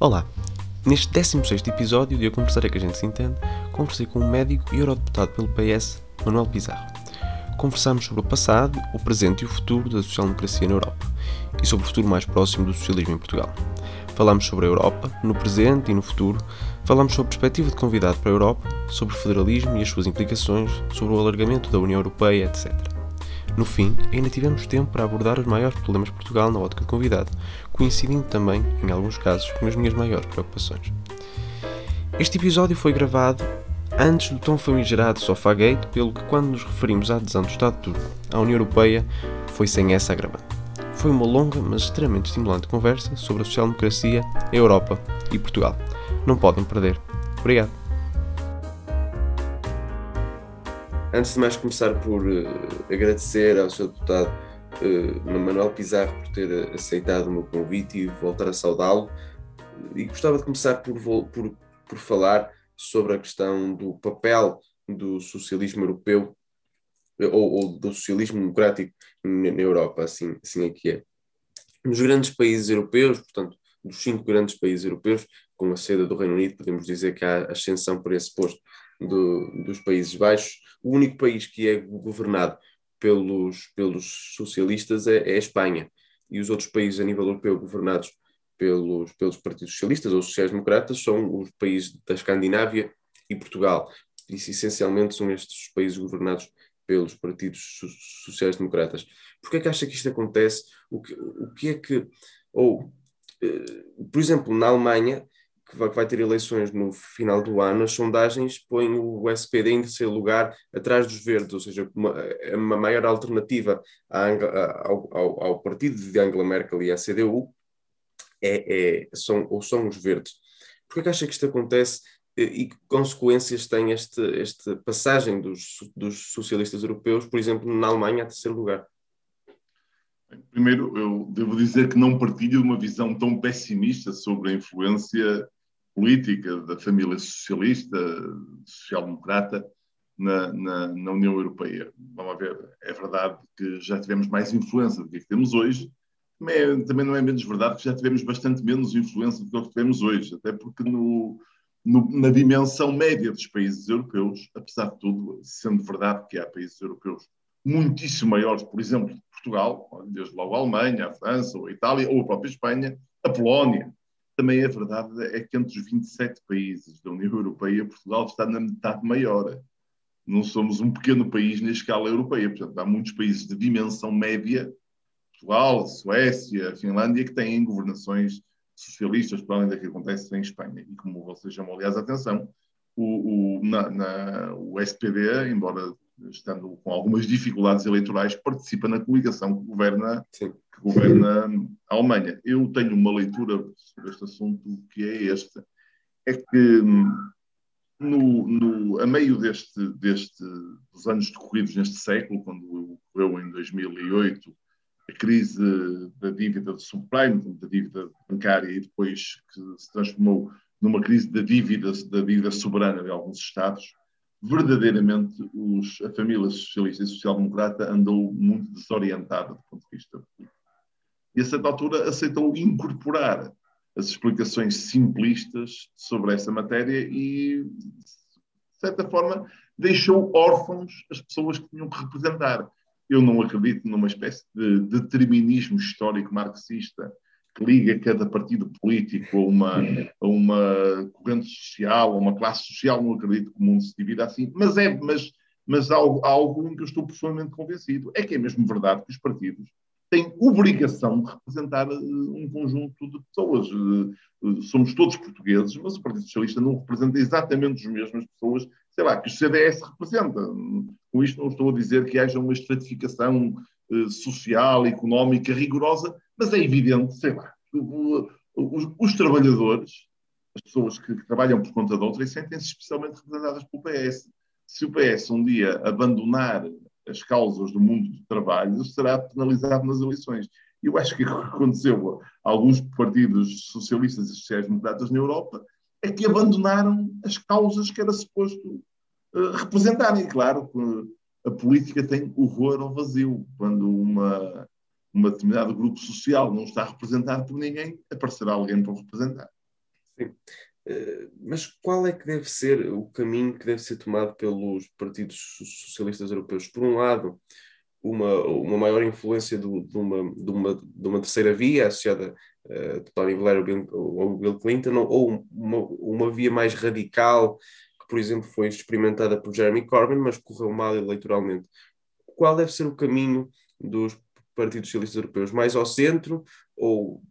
Olá! Neste 16 episódio de A Conversar é que a gente se entende, conversei com um médico e eurodeputado pelo PS, Manuel Pizarro. Conversámos sobre o passado, o presente e o futuro da social-democracia na Europa e sobre o futuro mais próximo do socialismo em Portugal. Falámos sobre a Europa, no presente e no futuro, falámos sobre a perspectiva de convidado para a Europa, sobre o federalismo e as suas implicações, sobre o alargamento da União Europeia, etc. No fim, ainda tivemos tempo para abordar os maiores problemas de Portugal na ótica de convidado, coincidindo também, em alguns casos, com as minhas maiores preocupações. Este episódio foi gravado antes do tão famigerado Sofagate, pelo que, quando nos referimos à adesão do Estado turco à União Europeia, foi sem essa agravante. Foi uma longa, mas extremamente estimulante conversa sobre a social-democracia, a Europa e Portugal. Não podem perder. Obrigado. Antes de mais começar por uh, agradecer ao Sr. Deputado uh, Manuel Pizarro por ter aceitado o meu convite e voltar a saudá-lo, e gostava de começar por, por, por falar sobre a questão do papel do socialismo europeu ou, ou do socialismo democrático na, Europa, assim, assim é que é. Nos grandes países europeus, portanto, dos cinco grandes países europeus, com a seda do Reino Unido, podemos dizer que há ascensão por esse posto do, dos Países Baixos. O único país que é governado pelos, pelos socialistas é, é, a Espanha. E os outros países a nível europeu governados pelos, pelos partidos socialistas ou sociais-democratas são os países da Escandinávia e Portugal. Isso essencialmente são estes países governados pelos partidos sociais-democratas. Por que é que acha que isto acontece? O que, o que é que. Ou, eh, por exemplo, na Alemanha, que vai, ter eleições no final do ano, as sondagens põem o SPD em terceiro lugar atrás dos verdes, ou seja, uma, uma maior alternativa ao, ao, ao, partido de Angela Merkel e à CDU é, é, são, ou são os verdes. Por que acha que isto acontece e que consequências tem este, esta passagem dos, dos socialistas europeus, por exemplo, na Alemanha a terceiro lugar? Primeiro, eu devo dizer que não partilho uma visão tão pessimista sobre a influência política da família socialista, social-democrata, na, na, na, União Europeia. Vamos ver, é verdade que já tivemos mais influência do que, é que temos hoje, mas é, também não é menos verdade que já tivemos bastante menos influência do que tivemos hoje, até porque no, no, na dimensão média dos países europeus, apesar de tudo, sendo verdade que há países europeus muitíssimo maiores, por exemplo, Portugal, desde logo a Alemanha, a França, ou a Itália, ou a própria Espanha, a Polónia, também é verdade é que entre os 27 países da União Europeia, Portugal está na metade maior. Não somos um pequeno país na escala europeia. Portanto, há muitos países de dimensão média, Portugal, Suécia, Finlândia, que têm governações socialistas, para além daquilo que acontece em Espanha. E como vocês chamam, aliás, a atenção, o, o, na, na, o SPD, embora estando com algumas dificuldades eleitorais, participa na coligação que governa Sim que governa a Alemanha. Eu tenho uma leitura sobre este assunto que é esta: é que no, no, a meio deste, deste, dos anos decorridos neste século, quando ocorreu em 2008 a crise da dívida do subprime, da dívida bancária, e depois que se transformou numa crise da dívida, da dívida soberana de alguns Estados, verdadeiramente os, a família socialista e social-democrata andou muito desorientada do ponto de vista político e a certa altura aceitou incorporar as explicações simplistas sobre essa matéria e, de certa forma, deixou órfãos as pessoas que tinham que representar. Eu não acredito numa espécie de determinismo histórico marxista que liga cada partido político a uma, a uma corrente social, a uma classe social. Não acredito que o mundo se divida assim, mas é, mas, mas há algo em que eu estou profundamente convencido. É que é mesmo verdade que os partidos tem obrigação de representar eh, um conjunto de pessoas. Eh, eh, somos todos portugueses, mas o Partido Socialista não representa exatamente as mesmas pessoas, sei lá, que o CDS representa. Com isto não estou a dizer que haja uma estratificação social, económica rigorosa, mas é evidente, sei lá, os, os trabalhadores, as pessoas que, trabalham por conta de outras, sentem-se especialmente representadas pelo PS. Se o PS um dia abandonar as causas do mundo do trabalho, será penalizado nas eleições. Eu acho que aconteceu a alguns partidos socialistas e sociais-democratas na Europa é que abandonaram as causas que era suposto uh, representarem. Claro que a política tem horror ao vazio. Quando uma, uma determinado grupo social não está representado por ninguém, aparecerá alguém para o representar. Sim. Mas qual é que deve ser o caminho que deve ser tomado pelos partidos socialistas europeus? Por um lado, uma, uma maior influência do, de, uma, de, uma, de uma terceira via associada uh, de Tony Blair ou Bill Clinton, ou uma, uma via mais radical, que, por exemplo, foi experimentada por Jeremy Corbyn, mas correu mal eleitoralmente. Qual deve ser o caminho dos partidos socialistas europeus? Mais ao centro ou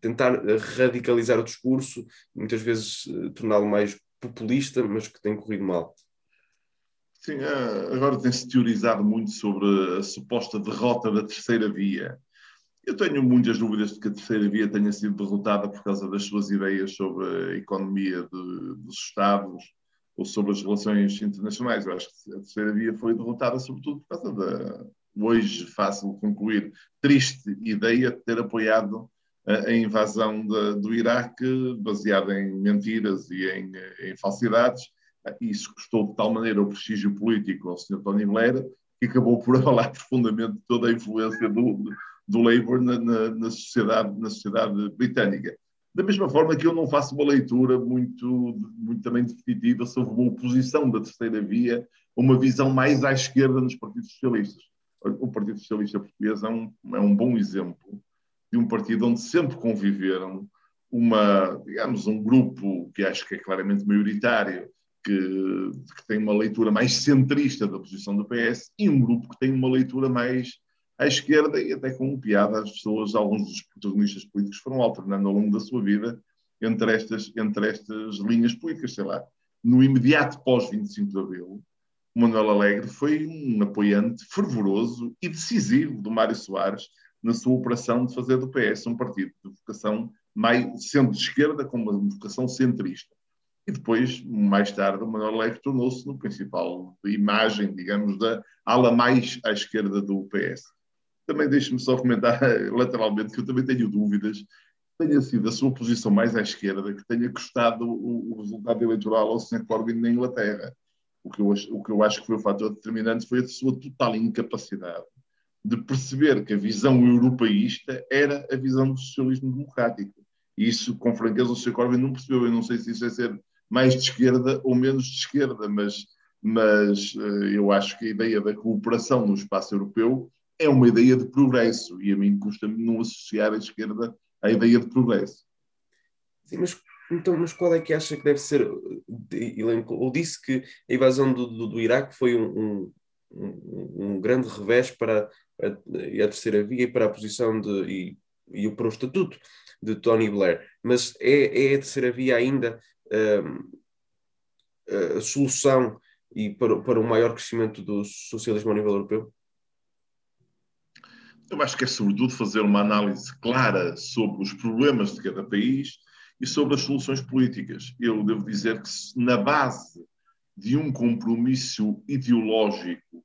tentar radicalizar o discurso, muitas vezes uh, torná-lo mais populista, mas que tem corrido mal? Sim, eh, agora tem-se teorizado muito sobre a suposta derrota da terceira via. Eu tenho muitas dúvidas de que a terceira via tenha sido derrotada por causa das suas ideias sobre a economia de, dos Estados ou sobre as relações internacionais. Eu acho que a terceira via foi derrotada sobretudo por causa da, hoje fácil concluir, triste ideia de ter apoiado a invasão de, do Iraque baseada em mentiras e em, em falsidades isso custou de tal maneira o prestígio político ao Sr. Tony Blair que acabou por abalar profundamente toda a influência do, do Labour na, na, na, sociedade, na sociedade britânica. Da mesma forma que eu não faço uma leitura muito, muito também definitiva sobre uma oposição da terceira via, uma visão mais à esquerda nos partidos socialistas. O Partido Socialista Português é um, é um bom exemplo de um partido onde sempre conviveram uma, digamos, um grupo que acho que é claramente maioritário, que, que, tem uma leitura mais centrista da posição do PS e um grupo que tem uma leitura mais à esquerda e até com piada as pessoas, alguns dos protagonistas políticos foram alternando ao longo da sua vida entre estas, entre estas linhas políticas, sei lá. No imediato pós-25 de Abril, o Manuel Alegre foi um apoiante fervoroso e decisivo do Mário Soares na sua operação de fazer do PS um partido de vocação centro-esquerda com uma vocação centrista. E depois, mais tarde, o Manuel Alegre tornou-se no principal imagem, digamos, da ala mais à esquerda do PS. Também deixe-me só comentar lateralmente que eu também tenho dúvidas tenha sido a sua posição mais à esquerda que tenha custado o, o resultado eleitoral ao Sr. Corbyn na Inglaterra. O que, eu, o que eu acho que foi o fator determinante foi a sua total incapacidade de perceber que a visão europeísta era a visão do socialismo democrático. E isso, com franqueza, o Sr. Corbyn não percebeu. Eu não sei se isso é ser mais de esquerda ou menos de esquerda, mas, mas eh, eu acho que a ideia da cooperação no espaço europeu é uma ideia de progresso e a mim custa-me não associar a esquerda à ideia de progresso. Sim, mas, então, mas qual é que acha que deve ser? Ou disse que a invasão do, do, do Iraque foi um, um, um, grande revés para a, a, terceira via e para a posição de, e, e para o estatuto de Tony Blair. Mas é, é a terceira via ainda a solução e para, para um maior crescimento do socialismo a nível europeu? Eu acho que é sobretudo fazer uma análise clara sobre os problemas de cada país e sobre as soluções políticas. Eu devo dizer que na base de um compromisso ideológico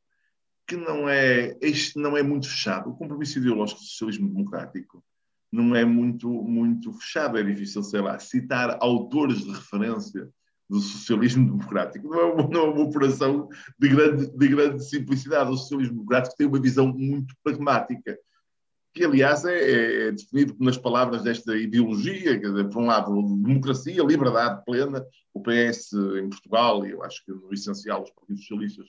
que não é, este não é muito fechado, o compromisso ideológico do socialismo democrático não é muito, muito fechado. É difícil, sei lá, citar autores de referência do socialismo democrático. Não é uma, não é uma operação de grande, de grande simplicidade. O socialismo democrático tem uma visão muito pragmática, que, aliás, é, é definido nas palavras desta ideologia, quer dizer, por um lado, democracia, liberdade plena. O PS em Portugal, e eu acho que no essencial os partidos socialistas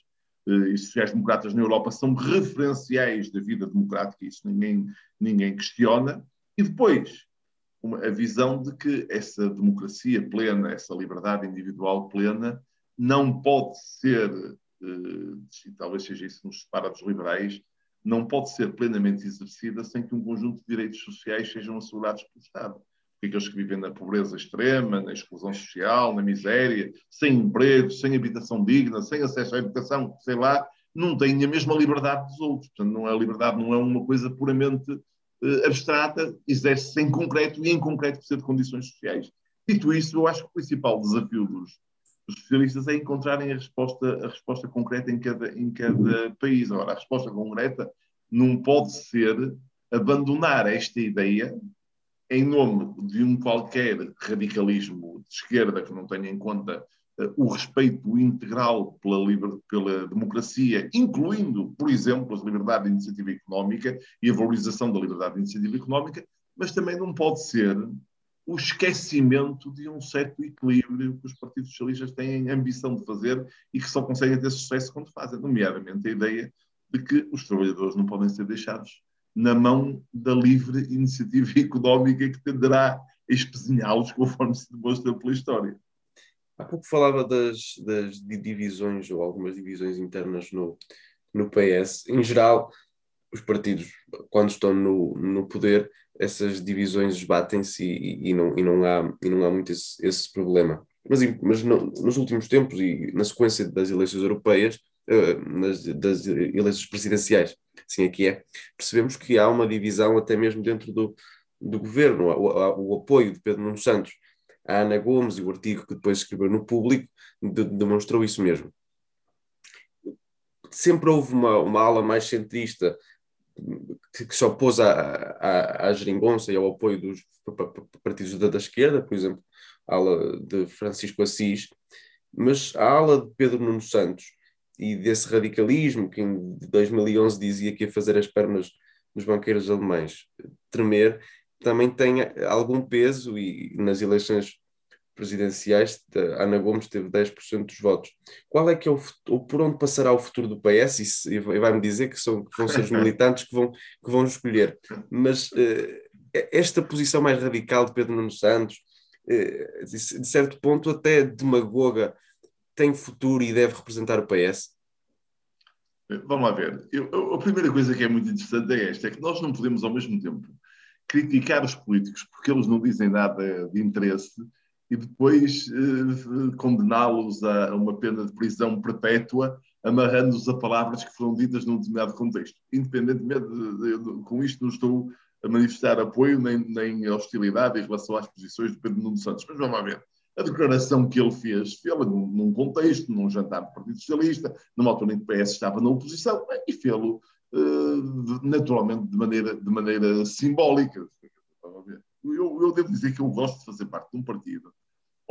eh, e sociais-democratas na Europa são referenciais da vida democrática, isso ninguém, ninguém questiona. E depois, uma, a visão de que essa democracia plena, essa liberdade individual plena, não pode ser, eh, e talvez seja isso que nos separa dos liberais, não pode ser plenamente exercida sem que um conjunto de direitos sociais sejam assegurados pelo Estado. Porque aqueles que vivem na pobreza extrema, na exclusão social, na miséria, sem emprego, sem habitação digna, sem acesso à educação, sei lá, não têm a mesma liberdade dos outros. Portanto, não é, a liberdade não é uma coisa puramente uh, abstrata, exerce-se em concreto e em concreto precisa de condições sociais. Dito isso, eu acho que o principal desafio dos, dos socialistas é encontrarem a resposta, a resposta concreta em cada, em cada país. Agora, a resposta concreta não pode ser abandonar esta ideia em nome de um qualquer radicalismo de esquerda que não tenha em conta o respeito integral pela, liber, pela democracia, incluindo, por exemplo, a liberdade de iniciativa económica e a valorização da liberdade de iniciativa económica, mas também não pode ser o esquecimento de um certo equilíbrio que os partidos socialistas têm ambição de fazer e que só conseguem ter sucesso quando fazem, nomeadamente a ideia de que os trabalhadores não podem ser deixados na mão da livre iniciativa económica que tenderá a espezinhá-los conforme se demonstra pela história. Há pouco falava das, das divisões ou algumas divisões internas no, no PS. Em geral, os partidos, quando estão no, no poder, essas divisões esbatem-se e, e, não, e, não há, e não há muito esse, esse problema. Mas, mas no, nos últimos tempos e na sequência das eleições europeias, uh, nas, das eleições presidenciais, assim aqui é, percebemos que há uma divisão até mesmo dentro do, do governo. O, o, apoio de Pedro Nuno Santos à Ana Gomes e o artigo que depois escreveu no público de, demonstrou isso mesmo. Sempre houve uma, uma ala mais centrista que se opôs à, à, à geringonça e ao apoio dos partidos da, da esquerda, por exemplo, a ala de Francisco Assis, mas a ala de Pedro Nuno Santos e desse radicalismo que em 2011 dizia que ia fazer as pernas dos banqueiros alemães tremer, também tem algum peso e nas eleições presidenciais Ana Gomes teve 10% dos votos. Qual é que é o ou por onde passará o futuro do PS? E, vai-me dizer que, são, que vão ser os militantes que vão, que vão escolher. Mas uh, esta posição mais radical de Pedro Nuno Santos, de, de certo ponto até demagoga, tem futuro e deve representar o PS? Vamos lá ver. Eu, a primeira coisa que é muito interessante é esta: é que nós não podemos, ao mesmo tempo, criticar os políticos porque eles não dizem nada de interesse e depois eh, condená-los a uma pena de prisão perpétua, amarrando-os a palavras que foram ditas num determinado contexto. Independentemente de, de, de, com isto, não estou a manifestar apoio nem, nem hostilidade em relação às posições do Pedro Nuno Santos. Mas vamos ver. A declaração que ele fez, fez-la num, num, contexto, num jantar do Partido Socialista, numa altura em que o PS estava na oposição, e fez-lo uh, naturalmente de maneira, de maneira simbólica. Eu, eu devo dizer que eu gosto de fazer parte de um partido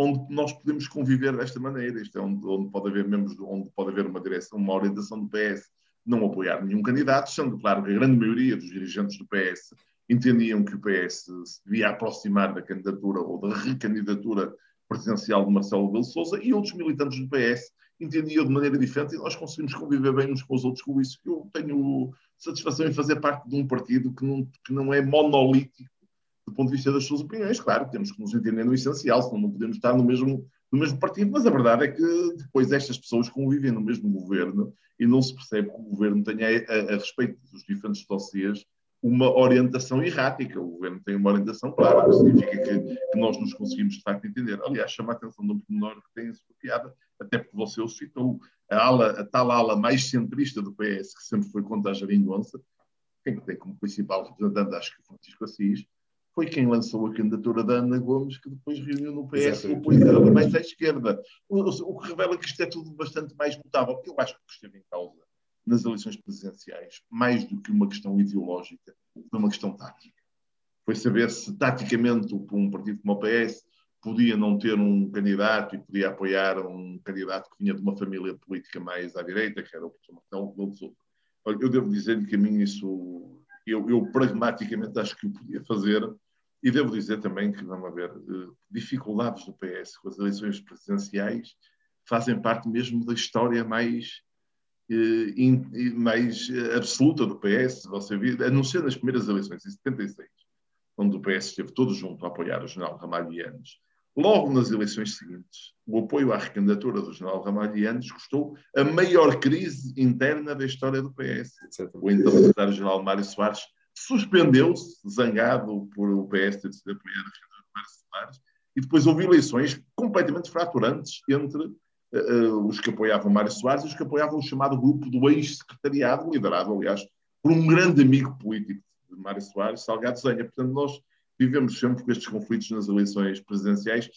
onde nós podemos conviver desta maneira. Isto é onde, onde pode haver membros, onde pode haver uma direção, uma orientação do PS não apoiar nenhum candidato, sendo claro que a grande maioria dos dirigentes do PS entendiam que o PS se devia aproximar da candidatura ou da recandidatura presidencial de Marcelo Rebelo Sousa e outros militantes do PS entendiam de maneira diferente e nós conseguimos conviver bem uns com os outros com isso. Eu tenho satisfação em fazer parte de um partido que não, que não é monolítico do ponto de vista das suas opiniões. Claro, temos que nos entender no essencial, senão não podemos estar no mesmo, no mesmo partido, mas a verdade é que depois estas pessoas convivem no mesmo governo e não se percebe que o governo tenha, a, a respeito dos diferentes dossiês, uma orientação errática. O governo tem uma orientação clara, que significa que, que, nós nos conseguimos de facto entender. Aliás, chama a atenção de um pormenor que tem a sua piada, até porque você o citou, a, ala, a tal ala mais centrista do PS, que sempre foi contra a geringonça, quem tem como principal representante, acho que Francisco Assis, foi quem lançou a candidatura da Ana Gomes, que depois reuniu no PS o apoio dela mais à esquerda. O, o, que revela que isto é tudo bastante mais mutável. Eu acho que o que esteve em causa nas eleições presidenciais, mais do que uma questão ideológica, foi uma questão tática. Foi saber se taticamente um partido como o PS podia não ter um candidato e podia apoiar um candidato que vinha de uma família política mais à direita, que era o Rebelo de Sousa. Eu devo dizer que a mim isso eu, eu, pragmaticamente acho que o podia fazer. E devo dizer também que, vamos ver, eh, dificuldades do PS com as eleições presidenciais fazem parte mesmo da história mais, eh, mais eh, absoluta do PS. Você viu, a não ser nas primeiras eleições, em 76, onde o PS esteve todo junto a apoiar o general Ramalho Yanes, Logo nas eleições seguintes, o apoio à recandidatura do general Ramalhianes custou a maior crise interna da história do PS. O então secretário-geral Mário Soares suspendeu-se, zangado por o PS ter decidido apoiar a Mário Soares, e depois houve eleições completamente fraturantes entre uh, os que apoiavam Mário Soares e os que apoiavam o chamado grupo do ex-secretariado, liderado, aliás, por um grande amigo político de Mário Soares, Salgado Zenha. Portanto, nós vivemos sempre com estes conflitos nas eleições presidenciais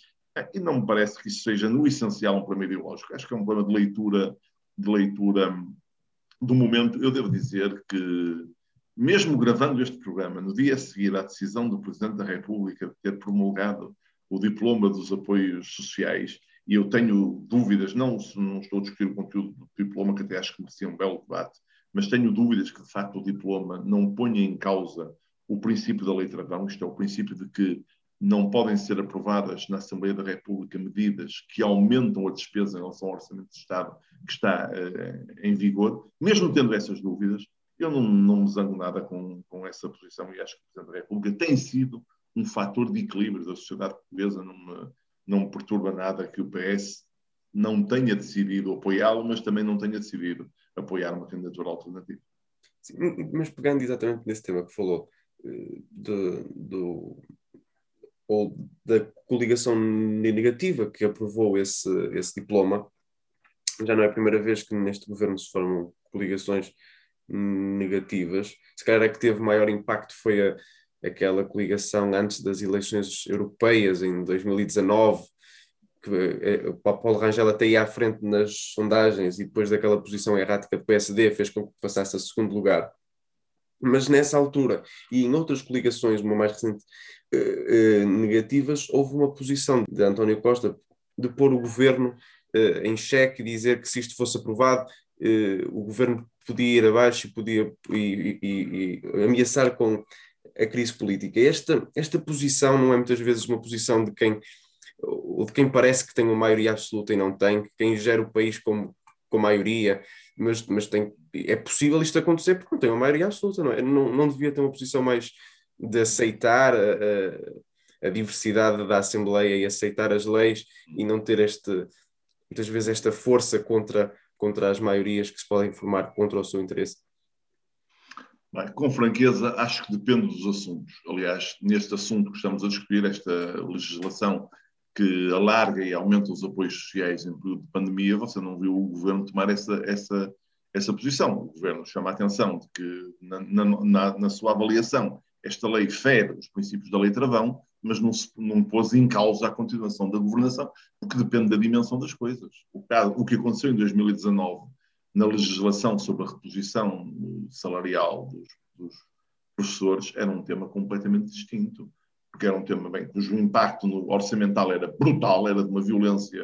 e não me parece que isso seja no essencial um problema ideológico. Acho que é um problema de leitura, de leitura do momento. Eu devo dizer que, mesmo gravando este programa, no dia a seguir à decisão do Presidente da República de ter promulgado o diploma dos apoios sociais, e eu tenho dúvidas, não, não estou a discutir o conteúdo do diploma, que até acho que merecia um belo debate, mas tenho dúvidas que, de facto, o diploma não ponha em causa o princípio da lei travão, isto é, o princípio de que não podem ser aprovadas na Assembleia da República medidas que aumentam a despesa em relação ao Orçamento de Estado que está uh, em vigor, mesmo tendo essas dúvidas, eu não, não me zango nada com, com essa posição e acho que o Presidente da República tem sido um fator de equilíbrio da sociedade portuguesa, não me, não me perturba nada que o PS não tenha decidido apoiá-lo, mas também não tenha decidido apoiar uma candidatura alternativa. Sim, mas pegando exatamente nesse tema que falou, de, do, ou da coligação negativa que aprovou esse, esse diploma, já não é a primeira vez que neste governo se formam coligações negativas. Se calhar a que teve maior impacto foi a, aquela coligação antes das eleições europeias, em 2019, que eh, o Paulo Rangel até ia à frente nas sondagens e depois daquela posição errática do PSD fez com que passasse a segundo lugar. Mas nessa altura e em outras coligações, uma mais recente, eh, eh, negativas, houve uma posição de António Costa de pôr o governo em xeque e dizer que se isto fosse aprovado, o governo podia ir abaixo e podia e, e ameaçar com a crise política. Esta, esta posição não é muitas vezes uma posição de quem, de quem parece que tem uma maioria absoluta e não tem, quem gera o país com, com maioria, mas, mas tem, é possível isto acontecer porque não tem uma maioria absoluta, não é? Não, não devia ter uma posição mais de aceitar a, a, a diversidade da Assembleia e aceitar as leis e não ter este, muitas vezes esta força contra contra as maiorias que se podem formar contra o seu interesse? Bem, com franqueza, acho que depende dos assuntos. Aliás, neste assunto que estamos a discutir, esta legislação que alarga e aumenta os apoios sociais em período de pandemia, você não viu o governo tomar essa, essa, essa posição. O governo chama a atenção de que, na, na, na sua avaliação, esta lei fere os princípios da lei travão, mas não, se, não pôs em causa a continuação da governação, porque depende da dimensão das coisas. O, caso, o que aconteceu em 2019 na legislação sobre a reposição salarial dos, dos professores era um tema completamente distinto, porque era um tema bem, cujo impacto no orçamental era brutal, era de uma violência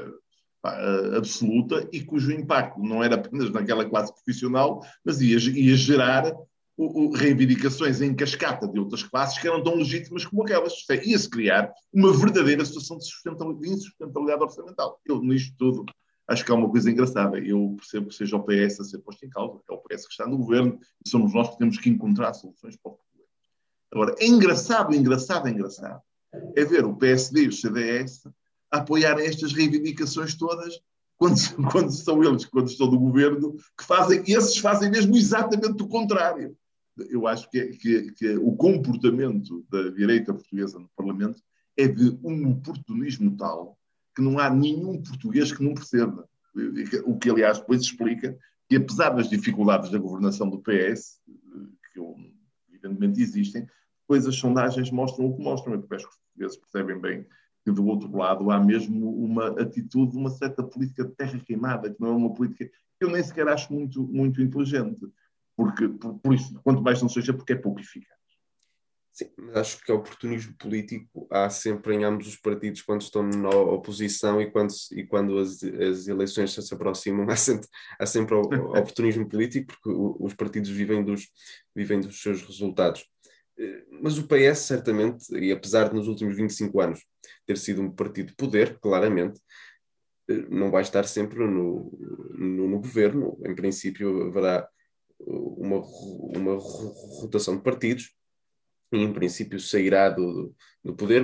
absoluta e cujo impacto não era apenas naquela classe profissional, mas ia, ia gerar o, o, reivindicações em cascata de outras classes que eram tão legítimas como aquelas. É, ia-se criar uma verdadeira situação de, de insustentabilidade orçamental. Eu, nisto tudo, acho que há uma coisa engraçada. Eu percebo que seja o PS a ser posto em causa, é o PS que está no governo, e somos nós que temos que encontrar soluções para o problema. Agora, é engraçado, engraçado, engraçado é ver o PSD e o CDS apoiarem estas reivindicações todas quando, quando são eles, quando estão no governo, que fazem, esses fazem mesmo exatamente o contrário eu acho que, que, que, o comportamento da direita portuguesa no Parlamento é de um oportunismo tal que não há nenhum português que não perceba. O que, aliás, depois explica que, apesar das dificuldades da governação do PS, que evidentemente existem, depois as sondagens mostram o que mostram. Penso que os portugueses percebem bem que, do outro lado, há mesmo uma atitude, uma certa política de terra queimada, que não é uma política que eu nem sequer acho muito, muito inteligente porque, por, por, isso, quanto mais não seja, porque é pouco eficaz. Sim, mas acho que oportunismo político há sempre em ambos os partidos quando estão na oposição e quando, e quando as, as eleições se aproximam há sempre, há sempre oportunismo político porque os partidos vivem dos, vivem dos seus resultados. Mas o PS, certamente, e apesar de nos últimos 25 anos ter sido um partido de poder, claramente, eh, não vai estar sempre no, no, no governo. Em princípio, haverá uma, uma rotação de partidos e, em princípio, sairá do, do poder,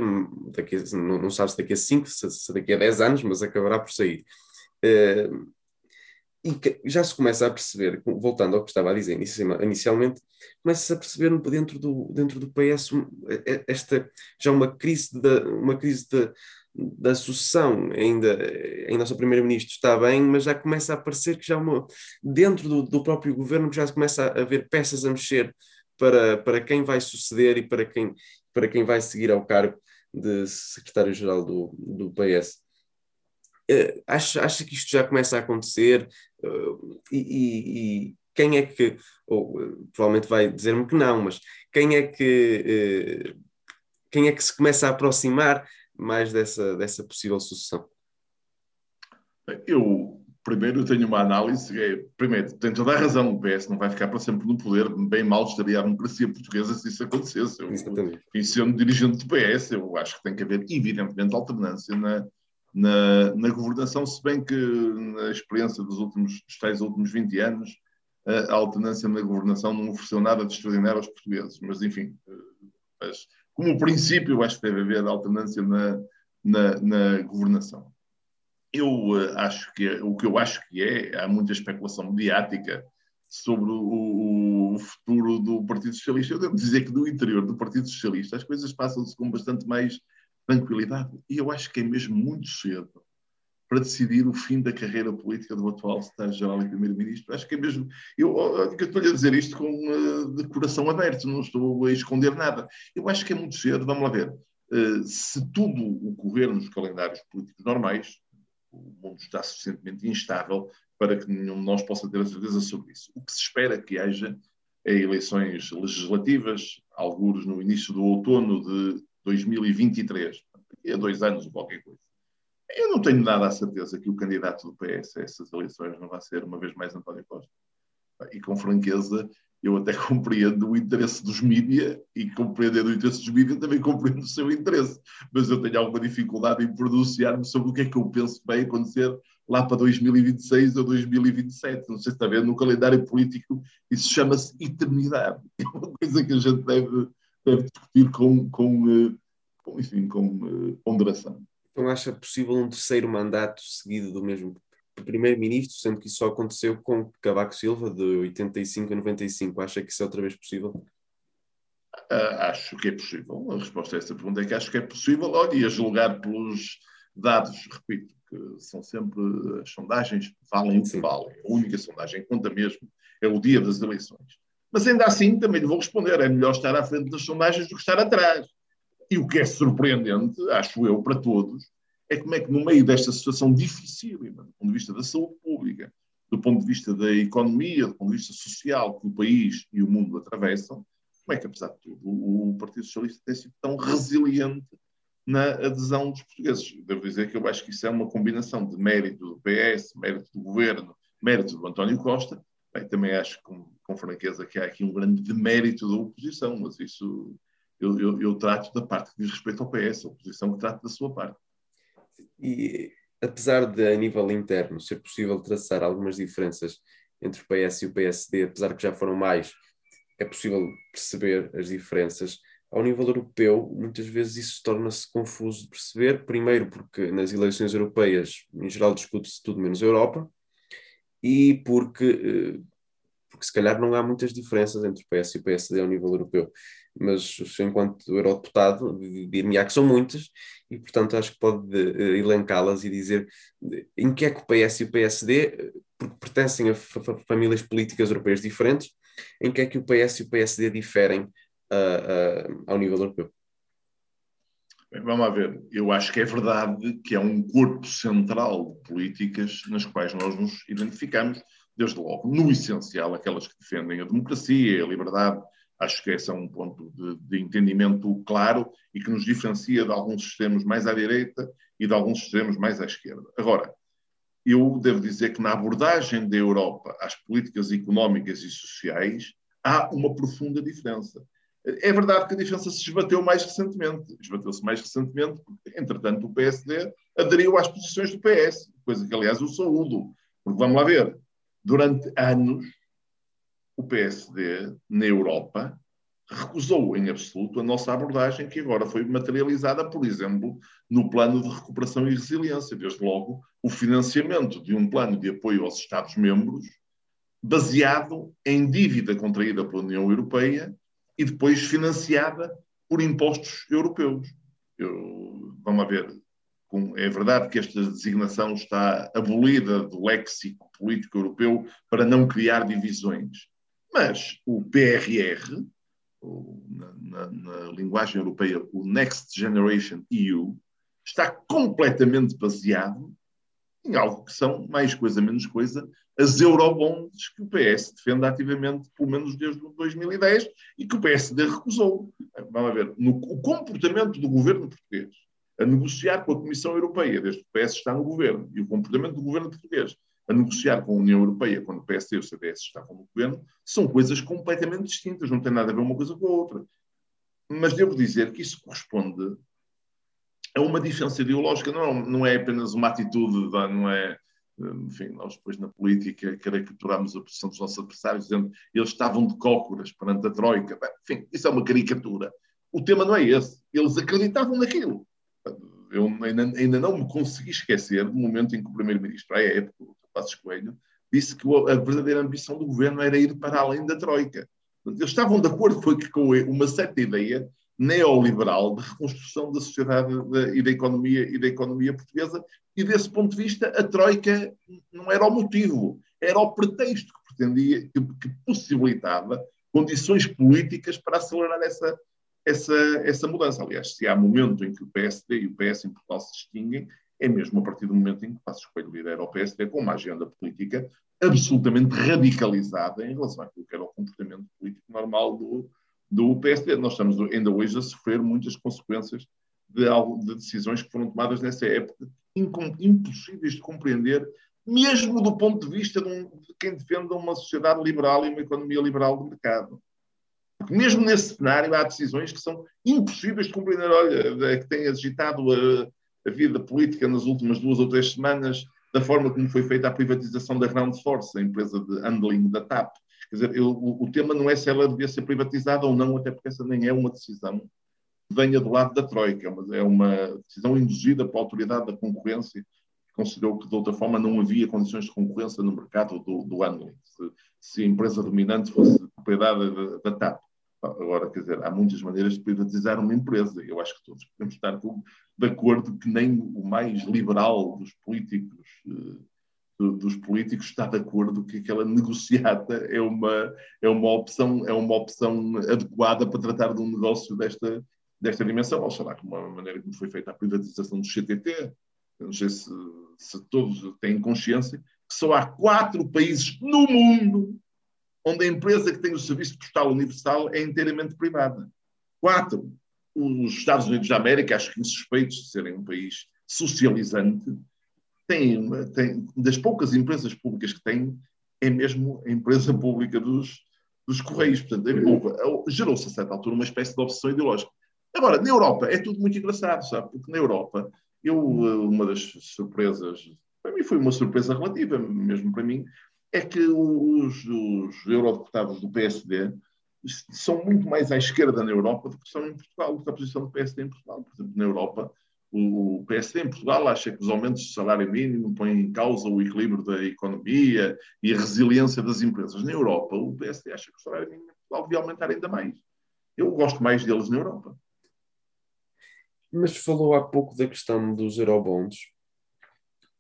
daqui, não, não sabe se daqui a 5, se, se, daqui a 10 anos, mas acabará por sair. Uh, e já se começa a perceber, voltando ao que estava a dizer inicialmente, começa-se a perceber dentro do, dentro do PS esta, já uma crise, de, uma crise de, da sucessão, ainda em nosso primeiro-ministro está bem, mas já começa a parecer que já uma, dentro do, do, próprio governo já começa a haver peças a mexer para, para quem vai suceder e para quem, para quem vai seguir ao cargo de secretário-geral do, do PS. Uh, eh, acha, acha que isto já começa a acontecer uh, e, e, e, quem é que, ou uh, provavelmente vai dizer-me que não, mas quem é que quem é que se começa a aproximar mais dessa, dessa possível sucessão? Eu primeiro eu tenho uma análise, é, primeiro, tem toda a razão, o PS não vai ficar para sempre no poder, bem mal estaria a democracia portuguesa se isso acontecesse. Eu, e sendo dirigente do PS, eu acho que tem que haver, evidentemente, alternância na, na, na governação, se bem que na experiência dos últimos, dos tais últimos 20 anos, a alternância na governação não ofereceu nada de extraordinário aos portugueses, mas enfim, mas, como princípio, acho que deve haver alternância na, na, na governação. Eu uh, acho que é, o que eu acho que é, há muita especulação mediática sobre o, o, futuro do Partido Socialista. Eu devo dizer que no interior do Partido Socialista as coisas passam-se com bastante mais tranquilidade. E eu acho que é mesmo muito cedo para decidir o fim da carreira política do atual secretário-geral e primeiro-ministro. Acho que é mesmo. Eu, eu estou-lhe a dizer isto com, uh, de coração aberto, não estou a esconder nada. Eu acho que é muito cedo, vamos lá ver. Uh, se tudo ocorrer nos calendários políticos normais, o mundo está suficientemente instável para que nenhum de nós possa ter a certeza sobre isso. O que se espera que haja é eleições legislativas, alguns no início do outono de 2023, daqui a dois anos ou qualquer coisa. Eu não tenho nada a certeza que o candidato do PS a essas eleições não vai ser, uma vez mais, António Costa. E com franqueza, eu até compreendo o interesse dos mídias e compreendendo o interesse dos mídias também compreendo o seu interesse. Mas eu tenho alguma dificuldade em pronunciar-me sobre o que é que eu penso que vai acontecer lá para 2026 ou 2027. Não sei se está vendo, no calendário político isso chama-se eternidade. É uma coisa que a gente deve, deve discutir com, com, eh, com, enfim, com eh, ponderação. Então acha possível um terceiro mandato seguido do mesmo primeiro-ministro, sendo que isso só aconteceu com Cavaco Silva de 85 a 95. Acha que isso é outra vez possível? Uh, acho que é possível. A resposta a essa pergunta é que acho que é possível. Olha, e a julgar pelos dados, repito, que são sempre as sondagens, valem o que valem. A única sondagem que conta mesmo é o dia das eleições. Mas ainda assim, também lhe vou responder: é melhor estar à frente das sondagens do que estar atrás. E o que é surpreendente, acho eu, para todos, é como é que no meio desta situação dificílima, do ponto de vista da saúde pública, do ponto de vista da economia, do ponto de vista social que o país e o mundo atravessam, como é que, apesar de tudo, o Partido Socialista tem sido tão resiliente na adesão dos portugueses. Devo dizer que eu acho que isso é uma combinação de mérito do PS, mérito do governo, mérito do António Costa. Bem, também acho com, com franqueza que há aqui um grande demérito da oposição, mas isso eu, eu, eu trato da parte que diz respeito ao PS, a oposição que trata da sua parte. E apesar de, a nível interno, ser possível traçar algumas diferenças entre o PS e o PSD, apesar que já foram mais, é possível perceber as diferenças. Ao nível europeu, muitas vezes isso torna-se confuso de perceber, primeiro porque nas eleições europeias, em geral, discute-se tudo menos Europa, e porque, eh, porque se calhar não há muitas diferenças entre o PS e o PSD ao nível europeu mas enquanto eurodeputado dir-me-á que são muitas e portanto acho que pode uh, elencá-las e dizer em que é que o PS e o PSD, porque pertencem a famílias políticas europeias diferentes, em que é que o PS e o PSD diferem uh, uh, ao nível europeu? Vamos ver. Eu acho que é verdade que é um corpo central de políticas nas quais nós nos identificamos, desde logo, no essencial, aquelas que defendem a democracia, a liberdade, Acho que esse é um ponto de, de, entendimento claro e que nos diferencia de alguns sistemas mais à direita e de alguns sistemas mais à esquerda. Agora, eu devo dizer que na abordagem da Europa às políticas económicas e sociais há uma profunda diferença. É verdade que a diferença se esbateu mais recentemente. Esbateu-se mais recentemente porque, entretanto, o PSD aderiu às posições do PS, coisa que, aliás, eu saúdo. Porque, vamos lá ver, durante anos o PSD, na Europa, recusou em absoluto a nossa abordagem, que agora foi materializada, por exemplo, no plano de recuperação e resiliência. Desde logo, o financiamento de um plano de apoio aos Estados-membros, baseado em dívida contraída pela União Europeia e depois financiada por impostos europeus. Eu, vamos ver, é verdade que esta designação está abolida do léxico político europeu para não criar divisões. Mas o PRR, na, na, na linguagem europeia, o Next Generation EU, está completamente baseado em algo que são, mais coisa menos coisa, as eurobonds que o PS defende ativamente, pelo menos desde 2010, e que o PSD recusou. Vamos ver, no, o comportamento do governo português a negociar com a Comissão Europeia, desde que o PS está no governo, e o comportamento do governo português a negociar com a União Europeia, quando o PSD e o CDS estavam no governo, são coisas completamente distintas, não tem nada a ver uma coisa com a outra. Mas devo dizer que isso corresponde a uma diferença ideológica, não, não é apenas uma atitude, não é. Enfim, nós depois na política caricaturamos a posição dos nossos adversários, dizendo que eles estavam de cócoras perante a Troika. Enfim, isso é uma caricatura. O tema não é esse. Eles acreditavam naquilo. Eu ainda, ainda não me consegui esquecer do momento em que o Primeiro-Ministro, à época, o Passos Coelho, disse que a verdadeira ambição do governo era ir para além da Troika. Eles estavam de acordo com uma certa ideia neoliberal de reconstrução da sociedade e da economia e da economia portuguesa e desse ponto de vista a troika não era o motivo era o pretexto que pretendia que, que possibilitava condições políticas para acelerar essa essa essa mudança aliás se há momento em que o PSD e o PS em Portugal se distinguem é mesmo a partir do momento em que Passos Coelho lidera o PSD com uma agenda política absolutamente radicalizada em relação àquilo que era o comportamento político normal do, do PSD. Nós estamos ainda hoje a sofrer muitas consequências de, de decisões que foram tomadas nessa época, impossíveis de compreender, mesmo do ponto de vista de, um, de quem defende uma sociedade liberal e uma economia liberal de mercado. Porque mesmo nesse cenário há decisões que são impossíveis de compreender. Olha, que tem agitado a, a vida política nas últimas duas ou três semanas, da forma como foi feita a privatização da Ground Force, a empresa de handling da TAP, Quer dizer, eu, o, o, tema não é se ela devia ser privatizada ou não, até porque essa nem é uma decisão que venha do lado da Troika, mas é uma decisão induzida pela autoridade da concorrência, que considerou que de outra forma não havia condições de concorrência no mercado do, do handling, se, se, a empresa dominante fosse propriedade da, da TAP. Agora, quer dizer, há muitas maneiras de privatizar uma empresa. Eu acho que todos podemos estar de acordo que nem o mais liberal dos políticos eh, dos políticos está de acordo que aquela negociata é uma, é uma, opção, é uma opção adequada para tratar de um negócio desta, desta dimensão, ou será que uma maneira como foi feita a privatização do CTT, não sei se, se todos têm consciência, que só há quatro países no mundo onde a empresa que tem o serviço postal universal é inteiramente privada. Quatro. Os Estados Unidos da América, acho que insuspeitos de serem um país socializante, tem, tem, das poucas empresas públicas que tem, é mesmo a empresa pública dos, dos Correios. Portanto, gerou-se a certa altura uma espécie de obsessão ideológica. Agora, na Europa é tudo muito engraçado, sabe? Porque na Europa, eu, uma das surpresas, para mim foi uma surpresa relativa, mesmo para mim, é que os, os eurodeputados do PSD são muito mais à esquerda na Europa do que são em Portugal, do que a posição do PSD em Portugal. Por exemplo, na Europa, o PSD em Portugal acha que os aumentos de salário mínimo põem em causa o equilíbrio da economia e a resiliência das empresas. Na Europa, o PSD acha que o salário mínimo devia aumentar ainda mais. Eu gosto mais deles na Europa. Mas falou há pouco da questão dos eurobonds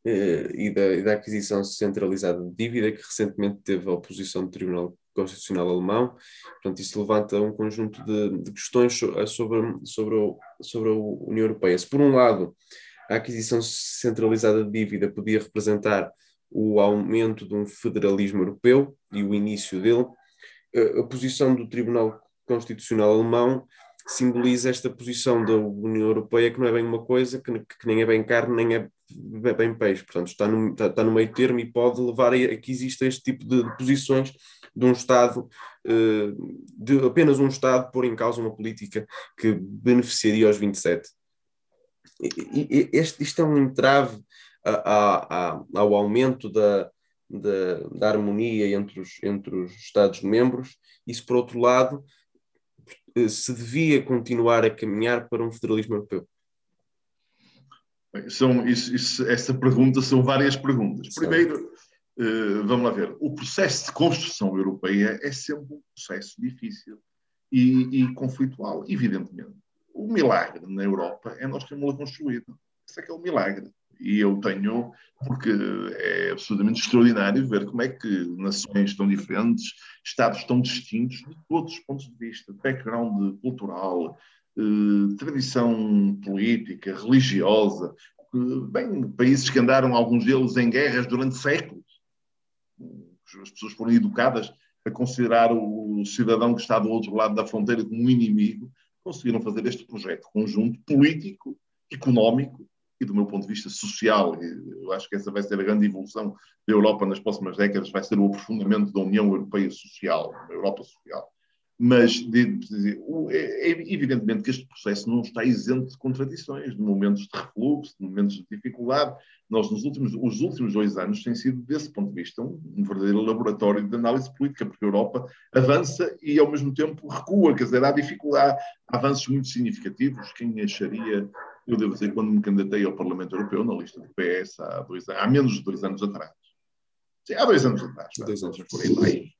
e, da, e da aquisição centralizada de dívida, que recentemente teve a oposição do Tribunal Constitucional Alemão. Portanto, isso levanta um conjunto de, de questões eh, sobre, sobre, o, sobre a União Europeia. Se, por um lado, a aquisição centralizada de dívida podia representar o aumento de um federalismo europeu e o início dele, eh, a posição do Tribunal Constitucional Alemão simboliza esta posição da União Europeia que não é bem uma coisa, que, que nem é bem carne, nem é bem peixe. Portanto, está no, está, está no meio termo e pode levar a, a que exista este tipo de, posições de um Estado, eh, de apenas um Estado pôr em causa uma política que beneficiaria aos 27. E, este, isto é um entrave a, a, ao aumento da, da, da, harmonia entre os, entre os Estados-membros, e por outro lado eh, se devia continuar a caminhar para um federalismo europeu? São, isso, isso, essa pergunta são várias perguntas. Primeiro, eh, vamos lá ver, o processo de construção europeia é sempre um processo difícil e, e conflitual, evidentemente. O milagre na Europa é nós termos-la construído. Esse é que é o milagre. E eu tenho, porque é absolutamente extraordinário ver como é que nações tão diferentes, Estados tão distintos, de todos os pontos de vista, background cultural, eh, tradição política, religiosa, bem, países que andaram, alguns deles, em guerras durante séculos, as pessoas foram educadas a considerar o cidadão que está do outro lado da fronteira como um inimigo, conseguiram fazer este projeto conjunto político, económico e do meu ponto de vista social. Eu acho que essa vai ser a grande evolução da Europa nas próximas décadas, vai ser o aprofundamento da União Europeia Social, da Europa Social. Mas, dizer, é, é evidentemente que este processo não está isento de contradições, de momentos de refluxo, de momentos de dificuldade. Nós, nos últimos, os últimos dois anos, têm sido, desse ponto de vista, um, um verdadeiro laboratório de análise política, porque a Europa avança e, ao mesmo tempo, recua. Quer dizer, há dificuldade, há avanços muito significativos. Quem acharia, eu devo dizer, quando me candidatei ao Parlamento Europeu, na lista do PS, há, dois, há menos de dois anos atrás. Sim, há dois anos atrás. Dois anos. Por aí,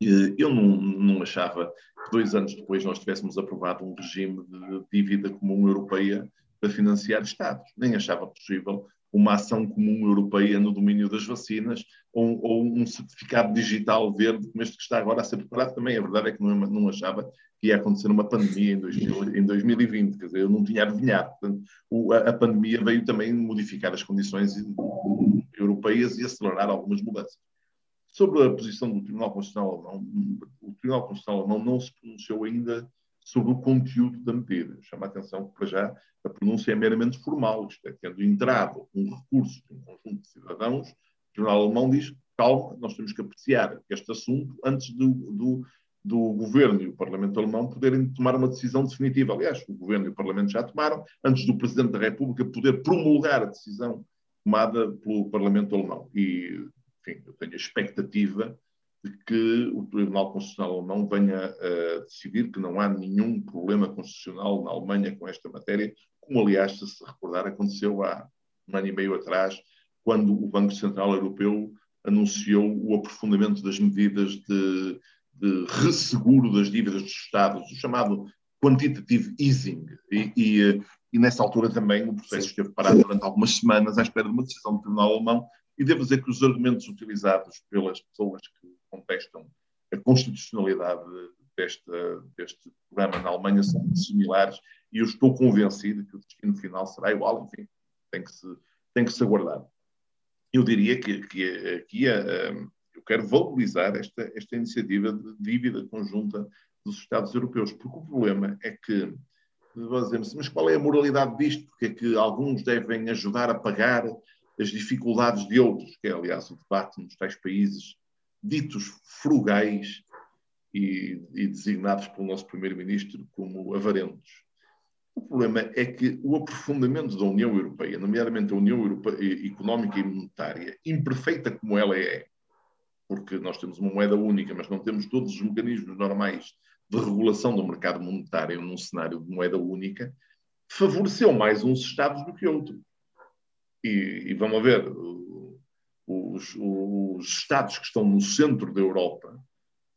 eu não, não achava que dois anos depois nós tivéssemos aprovado um regime de dívida comum europeia para financiar Estados. Nem achava possível uma ação comum europeia no domínio das vacinas ou, ou, um certificado digital verde, como este que está agora a ser preparado também. A verdade é que não, não achava que ia acontecer uma pandemia em, 2000, em 2020, quer dizer, eu não tinha adivinhado. Portanto, o, a, a, pandemia veio também modificar as condições europeias e acelerar algumas mudanças. Sobre a posição do Tribunal Constitucional Alemão, o Tribunal Constitucional Alemão não se pronunciou ainda sobre o conteúdo da medida. Chama a atenção que, para já, a pronúncia é meramente formal, isto é, tendo entrado um recurso de um conjunto de cidadãos, o Tribunal Alemão diz, calma, nós temos que apreciar este assunto antes do, do, do Governo e o Parlamento Alemão poderem tomar uma decisão definitiva. Aliás, o Governo e o Parlamento já tomaram, antes do Presidente da República poder promulgar a decisão tomada pelo Parlamento Alemão. E enfim, eu tenho a expectativa de que o Tribunal Constitucional não venha a decidir que não há nenhum problema constitucional na Alemanha com esta matéria, como, aliás, se se recordar, aconteceu há um ano e meio atrás, quando o Banco Central Europeu anunciou o aprofundamento das medidas de, de resseguro das dívidas dos Estados, o chamado quantitative easing. E, e, e, nessa altura também o processo esteve parado durante algumas semanas à espera de uma decisão do Tribunal Alemão e devo dizer que os argumentos utilizados pelas pessoas que contestam a constitucionalidade deste, programa na Alemanha são muito similares e eu estou convencido que o destino final será igual, enfim, tem que se, tem que se aguardar. Eu diria que, aqui eu quero valorizar esta, esta iniciativa de dívida conjunta dos Estados europeus, porque o problema é que dizemos, mas qual é a moralidade disto? Porque é que alguns devem ajudar a pagar as dificuldades de outros, que é, aliás, o debate nos tais países ditos frugais e, e designados pelo nosso primeiro-ministro como avarentos. O problema é que o aprofundamento da União Europeia, nomeadamente a União Europeia Económica e Monetária, imperfeita como ela é, porque nós temos uma moeda única, mas não temos todos os mecanismos normais de regulação do mercado monetário num cenário de moeda única, favoreceu mais uns Estados do que outros. E, e vamos ver, os, os Estados que estão no centro da Europa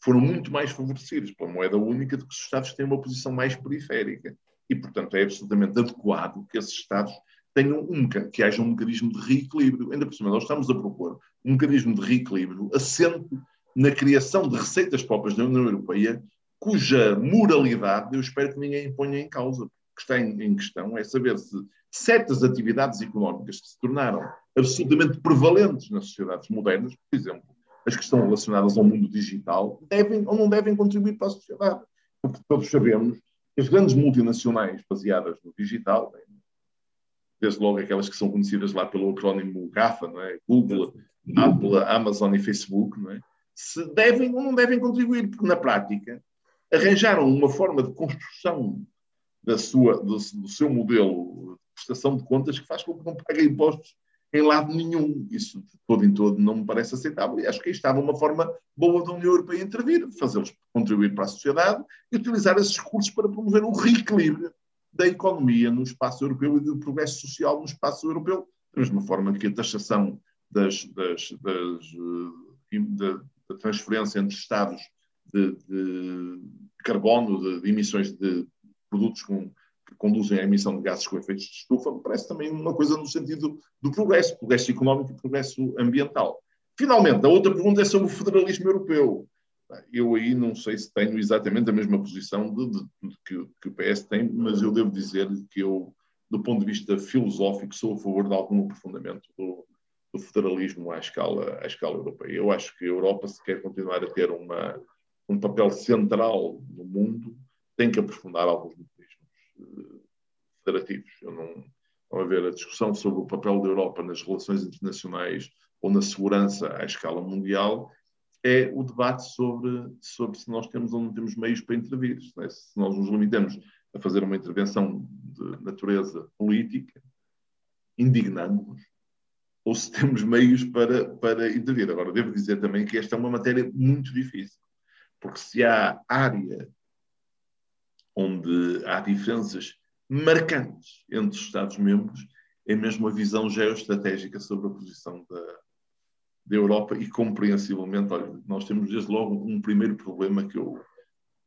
foram muito mais favorecidos pela moeda única do que os Estados que têm uma posição mais periférica. E, portanto, é absolutamente adequado que esses Estados tenham um, que haja um mecanismo de reequilíbrio. Ainda por cima, nós estamos a propor um mecanismo de reequilíbrio assente na criação de receitas próprias da União Europeia, cuja moralidade eu espero que ninguém ponha em causa. Que está em, em questão é saber se certas atividades económicas que se tornaram absolutamente prevalentes nas sociedades modernas, por exemplo, as que estão relacionadas ao mundo digital, devem ou não devem contribuir para a sociedade. Porque todos sabemos que as grandes multinacionais baseadas no digital, desde logo aquelas que são conhecidas lá pelo acrónimo GAFA, não é? Google, Apple, Amazon e Facebook, não é? se devem ou não devem contribuir, porque na prática arranjaram uma forma de construção da sua, do, do seu modelo prestação de contas que faz com que não pague impostos em lado nenhum. Isso de todo em todo não me parece aceitável e acho que aí estava uma forma boa da União Europeia intervir, fazê-los contribuir para a sociedade e utilizar esses recursos para promover um reequilíbrio da economia no espaço europeu e do progresso social no espaço europeu, da mesma forma que a taxação das, das, das, eh, da, da transferência entre Estados de, de carbono, de, de emissões de produtos com que conduzem à emissão de gases com efeitos de estufa, me parece também uma coisa no sentido do progresso, progresso económico e progresso ambiental. Finalmente, a outra pergunta é sobre o federalismo europeu. Eu aí não sei se tenho exatamente a mesma posição de, de, de que, que, o PS tem, mas eu devo dizer que eu, do ponto de vista filosófico, sou a favor de algum aprofundamento do, do federalismo à escala, à escala europeia. Eu acho que a Europa, se quer continuar a ter uma, um papel central no mundo, tem que aprofundar alguns federativos. Eu não, a ver, a discussão sobre o papel da Europa nas relações internacionais ou na segurança à escala mundial é o debate sobre, sobre se nós temos ou não temos meios para intervir. Se nós nos limitamos a fazer uma intervenção de natureza política, indignamos-nos, ou se temos meios para, para intervir. Agora, devo dizer também que esta é uma matéria muito difícil, porque se há área onde há diferenças marcantes entre os Estados-membros, é mesmo a visão geoestratégica sobre a posição da, da Europa e, compreensivelmente, olha, nós temos desde logo um primeiro problema que eu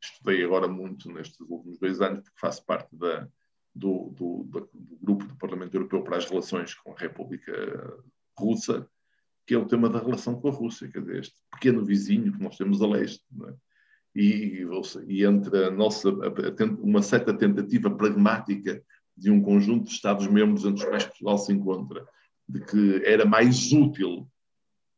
estudei agora muito nestes últimos dois anos, porque faço parte da, do, do, do, grupo do Parlamento Europeu para as relações com a República Russa, que é o tema da relação com a Rússia, quer dizer, este pequeno vizinho que nós temos a leste. É? E, e, entre a nossa, uma certa tentativa pragmática de um conjunto de Estados-membros entre os quais Portugal se encontra, de que era mais útil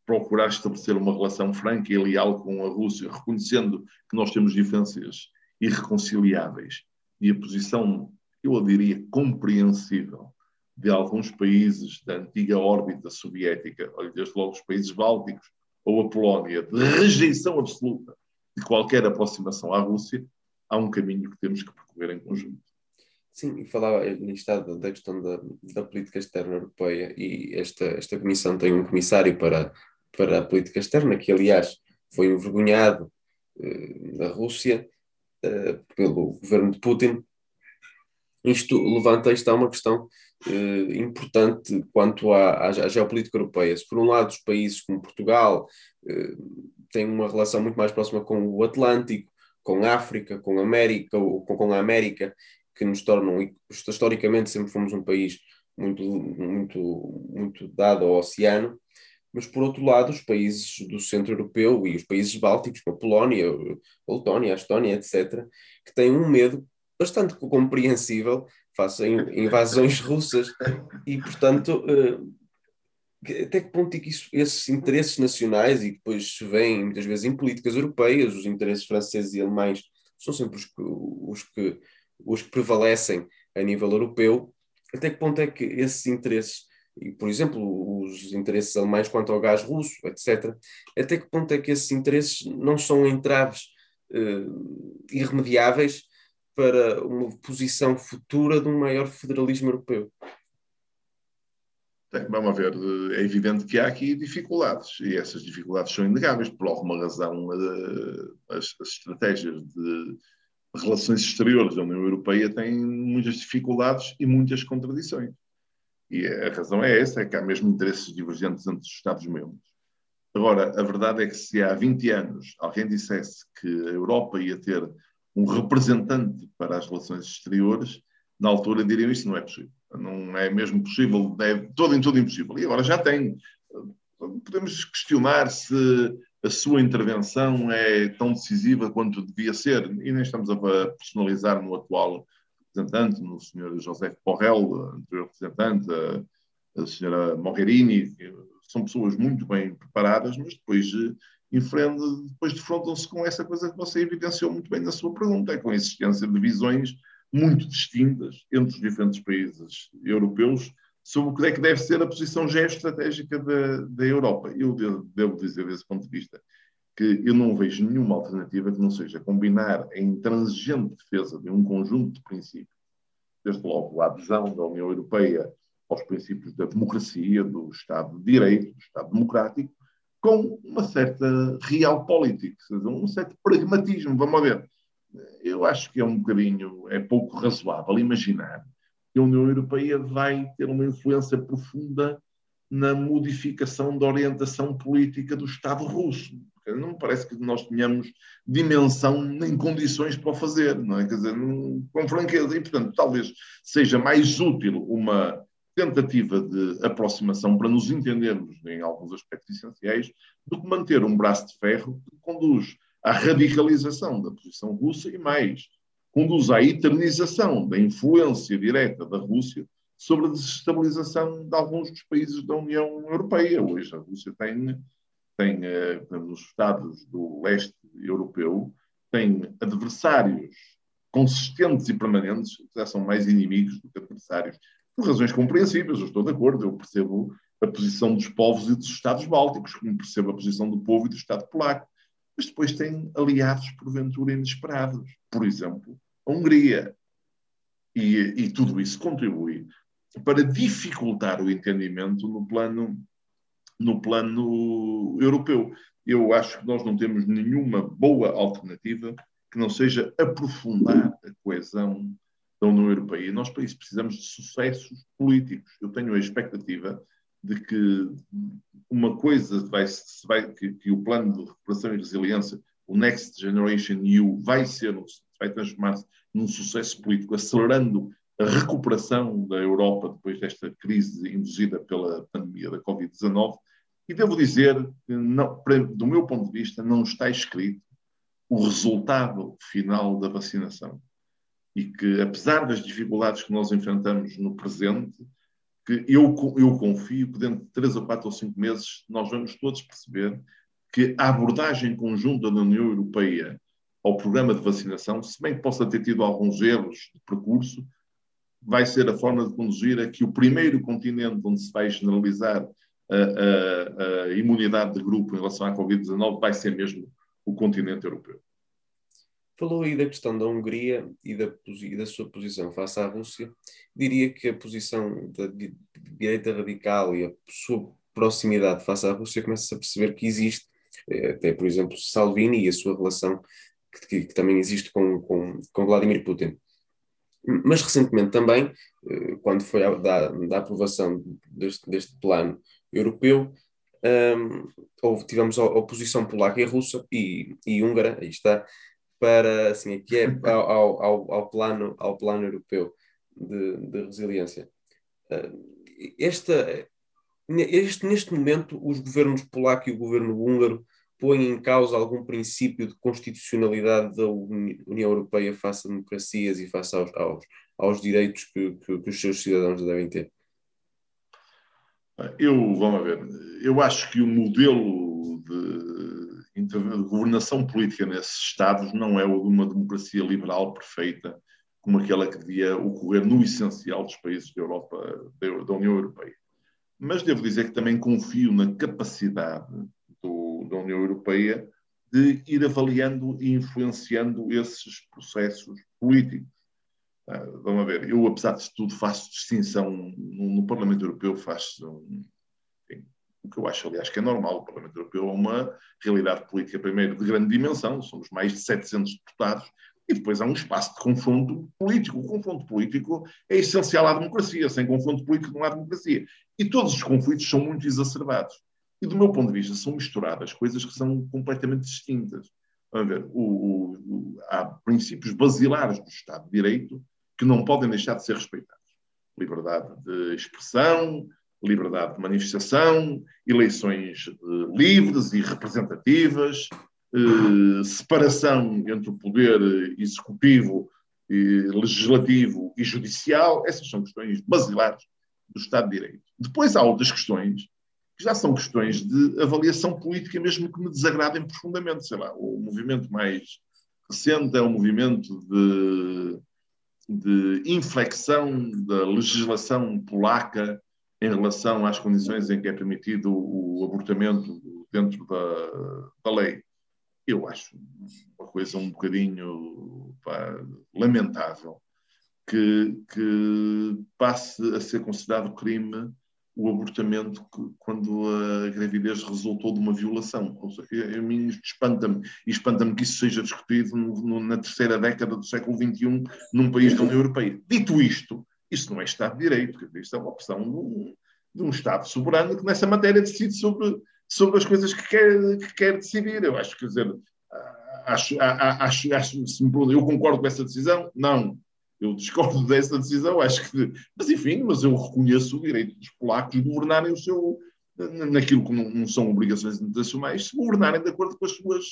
procurar estabelecer uma relação franca e leal com a Rússia, reconhecendo que nós temos diferenças irreconciliáveis e a posição, eu diria, compreensível de alguns países da antiga órbita soviética, olha, desde logo os países bálticos ou a Polónia, de rejeição absoluta de qualquer aproximação à Rússia, há um caminho que temos que percorrer em conjunto. Sim, e falava está da questão da, da política externa europeia e esta, esta comissão tem um comissário para para a política externa, que aliás foi envergonhado eh, na Rússia eh, pelo governo de Putin. Isto levanta, isto uma questão eh, importante quanto à, à, geopolítica europeia. Se por um lado os países como Portugal têm uma relação muito mais próxima com o Atlântico, com a África, com a América, ou com, com a América, que nos tornam, historicamente sempre fomos um país muito, muito, muito dado ao oceano, mas por outro lado, os países do centro europeu e os países bálticos, como a Polónia, a Letónia, a Estónia, etc., que têm um medo bastante compreensível face a invasões russas e, portanto, eh, até que ponto é que isso, esses interesses nacionais e depois se vêem muitas vezes em políticas europeias, os interesses franceses e alemães são sempre os que, os que, os que prevalecem a nível europeu, até que ponto é que esses interesses e, por exemplo, os interesses alemães quanto ao gás russo, etc. Até que ponto é que esses interesses não são entraves uh, irremediáveis para uma posição futura de um maior federalismo europeu? Vamos ver, é evidente que há aqui dificuldades, e essas dificuldades são inegáveis, por alguma razão, eh, as, as estratégias de relações exteriores da União Europeia têm muitas dificuldades e muitas contradições. E a razão é essa, é que há mesmo interesses divergentes entre os Estados-membros. Agora, a verdade é que se há 20 anos alguém dissesse que a Europa ia ter um representante para as relações exteriores, na altura diriam isso não é possível. Não é mesmo possível, é todo em tudo impossível. E agora já tem. Podemos questionar se a sua intervenção é tão decisiva quanto devia ser, e nem estamos a personalizar no atual representante, no Sr. José Porrel, anterior representante, a, a Sra. Mogherini, são pessoas muito bem preparadas, mas depois, eh, depois defrontam-se com essa coisa que você evidenciou muito bem na sua pergunta, com a existência de visões muito distintas entre os diferentes países europeus sobre o que é que deve ser a posição geoestratégica da, da Europa. Eu devo, dizer, desse ponto de vista, que eu não vejo nenhuma alternativa que não seja combinar a intransigente defesa de um conjunto de princípios, desde logo a adesão da União Europeia aos princípios da democracia, do Estado de Direito, do Estado democrático, com uma certa realpolitik, um certo pragmatismo. Vamos ver. Eu acho que é um bocadinho, é pouco razoável imaginar que a União Europeia vai ter uma influência profunda na modificação da orientação política do Estado russo. Não me parece que nós tenhamos dimensão nem condições para o fazer, não é? Quer dizer, não, com franqueza. E, portanto, talvez seja mais útil uma tentativa de aproximação para nos entendermos em alguns aspectos essenciais do que manter um braço de ferro que conduz à radicalização da posição russa e mais, conduz à eternização da influência direta da Rússia sobre a desestabilização de alguns dos países da União Europeia. Hoje a Rússia tem tem, eh, nos Estados do leste europeu, tem adversários consistentes e permanentes, já são mais inimigos do que adversários, Por razões compreensíveis, eu estou de acordo, eu percebo a posição dos povos e dos Estados bálticos, como percebo a posição do povo e do Estado polaco. Mas depois tem aliados, porventura, inesperados. Por exemplo, a Hungria. E, e tudo isso contribui para dificultar o entendimento no plano, no plano europeu. Eu acho que nós não temos nenhuma boa alternativa que não seja aprofundar a coesão da União Europeia. E nós, para isso, precisamos de sucessos políticos. Eu tenho a expectativa de que uma coisa vai, vai que, que, o plano de recuperação e resiliência, o Next Generation EU, vai ser, vai transformar-se num sucesso político, acelerando a recuperação da Europa depois desta crise induzida pela pandemia da Covid-19. E devo dizer que, não, do meu ponto de vista, não está escrito o resultado final da vacinação. E que, apesar das dificuldades que nós enfrentamos no presente, que eu, eu confio que dentro de três ou quatro ou cinco meses nós vamos todos perceber que a abordagem conjunta da União Europeia ao programa de vacinação, se bem que possa ter tido alguns erros de percurso, vai ser a forma de conduzir a que o primeiro continente onde se vai generalizar a, a, a imunidade de grupo em relação à Covid-19 vai ser mesmo o continente europeu. Falou aí da questão da Hungria e da, e da, sua posição face à Rússia. Diria que a posição da direita radical e a sua proximidade face à Rússia começa a perceber que existe, eh, até por exemplo, Salvini e a sua relação que, que, que também existe com, com, com Vladimir Putin. Mas recentemente também, eh, quando foi a, da, da aprovação deste, deste plano europeu, um, houve, tivemos a oposição polaca e russa e, e húngara, aí está, para, assim, aqui é ao, ao, ao, plano, ao plano europeu de, de resiliência. Uh, esta, este, neste momento, os governos polaco e o governo húngaro põem em causa algum princípio de constitucionalidade da União Europeia face a democracias e face aos, aos, aos direitos que, que, que os seus cidadãos devem ter? Eu, vamos ver, eu acho que o modelo de, de governação política nesses Estados não é uma democracia liberal perfeita, como aquela que devia ocorrer no essencial dos países da Europa, da União Europeia. Mas devo dizer que também confio na capacidade do, da União Europeia de ir avaliando e influenciando esses processos políticos. Ah, vamos ver, eu, apesar de tudo, faço distinção no, no Parlamento Europeu, faço um, o que eu acho, aliás, que é normal. O Parlamento Europeu é uma realidade política, primeiro, de grande dimensão, somos mais de 700 deputados, e depois há um espaço de confronto político. O confronto político é essencial à democracia. Sem confronto político não há democracia. E todos os conflitos são muito exacerbados. E, do meu ponto de vista, são misturadas coisas que são completamente distintas. Vamos ver, o, o, há princípios basilares do Estado de Direito que não podem deixar de ser respeitados. Liberdade de expressão, liberdade de manifestação, eleições uh, livres e representativas, uh, separação entre o poder executivo, uh, legislativo e judicial. Essas são questões basilares do Estado de Direito. Depois há outras questões que já são questões de avaliação política, mesmo que me desagradem profundamente. Sei lá, o movimento mais recente é o movimento de de inflexão da legislação polaca em relação às condições em que é permitido o abortamento dentro da, da lei. Eu acho uma coisa um bocadinho pá, lamentável que, que passe a ser considerado crime o abortamento quando a gravidez resultou de uma violação. Ou seja, a mim espanta-me, e espanta-me que isso seja discutido no, no, na terceira década do século XXI num país da União Europeia. Dito isto, isto não é Estado de Direito, isto é uma opção de um, de um Estado soberano que nessa matéria decide sobre, sobre as coisas que quer, que quer decidir. Eu acho, quer dizer, acho, acho, acho, se me eu concordo com essa decisão? Não eu discordo dessa decisão, acho que. Mas enfim, mas eu reconheço o direito dos polacos de governarem o seu. naquilo que não, não são obrigações internacionais, se governarem de acordo com as suas,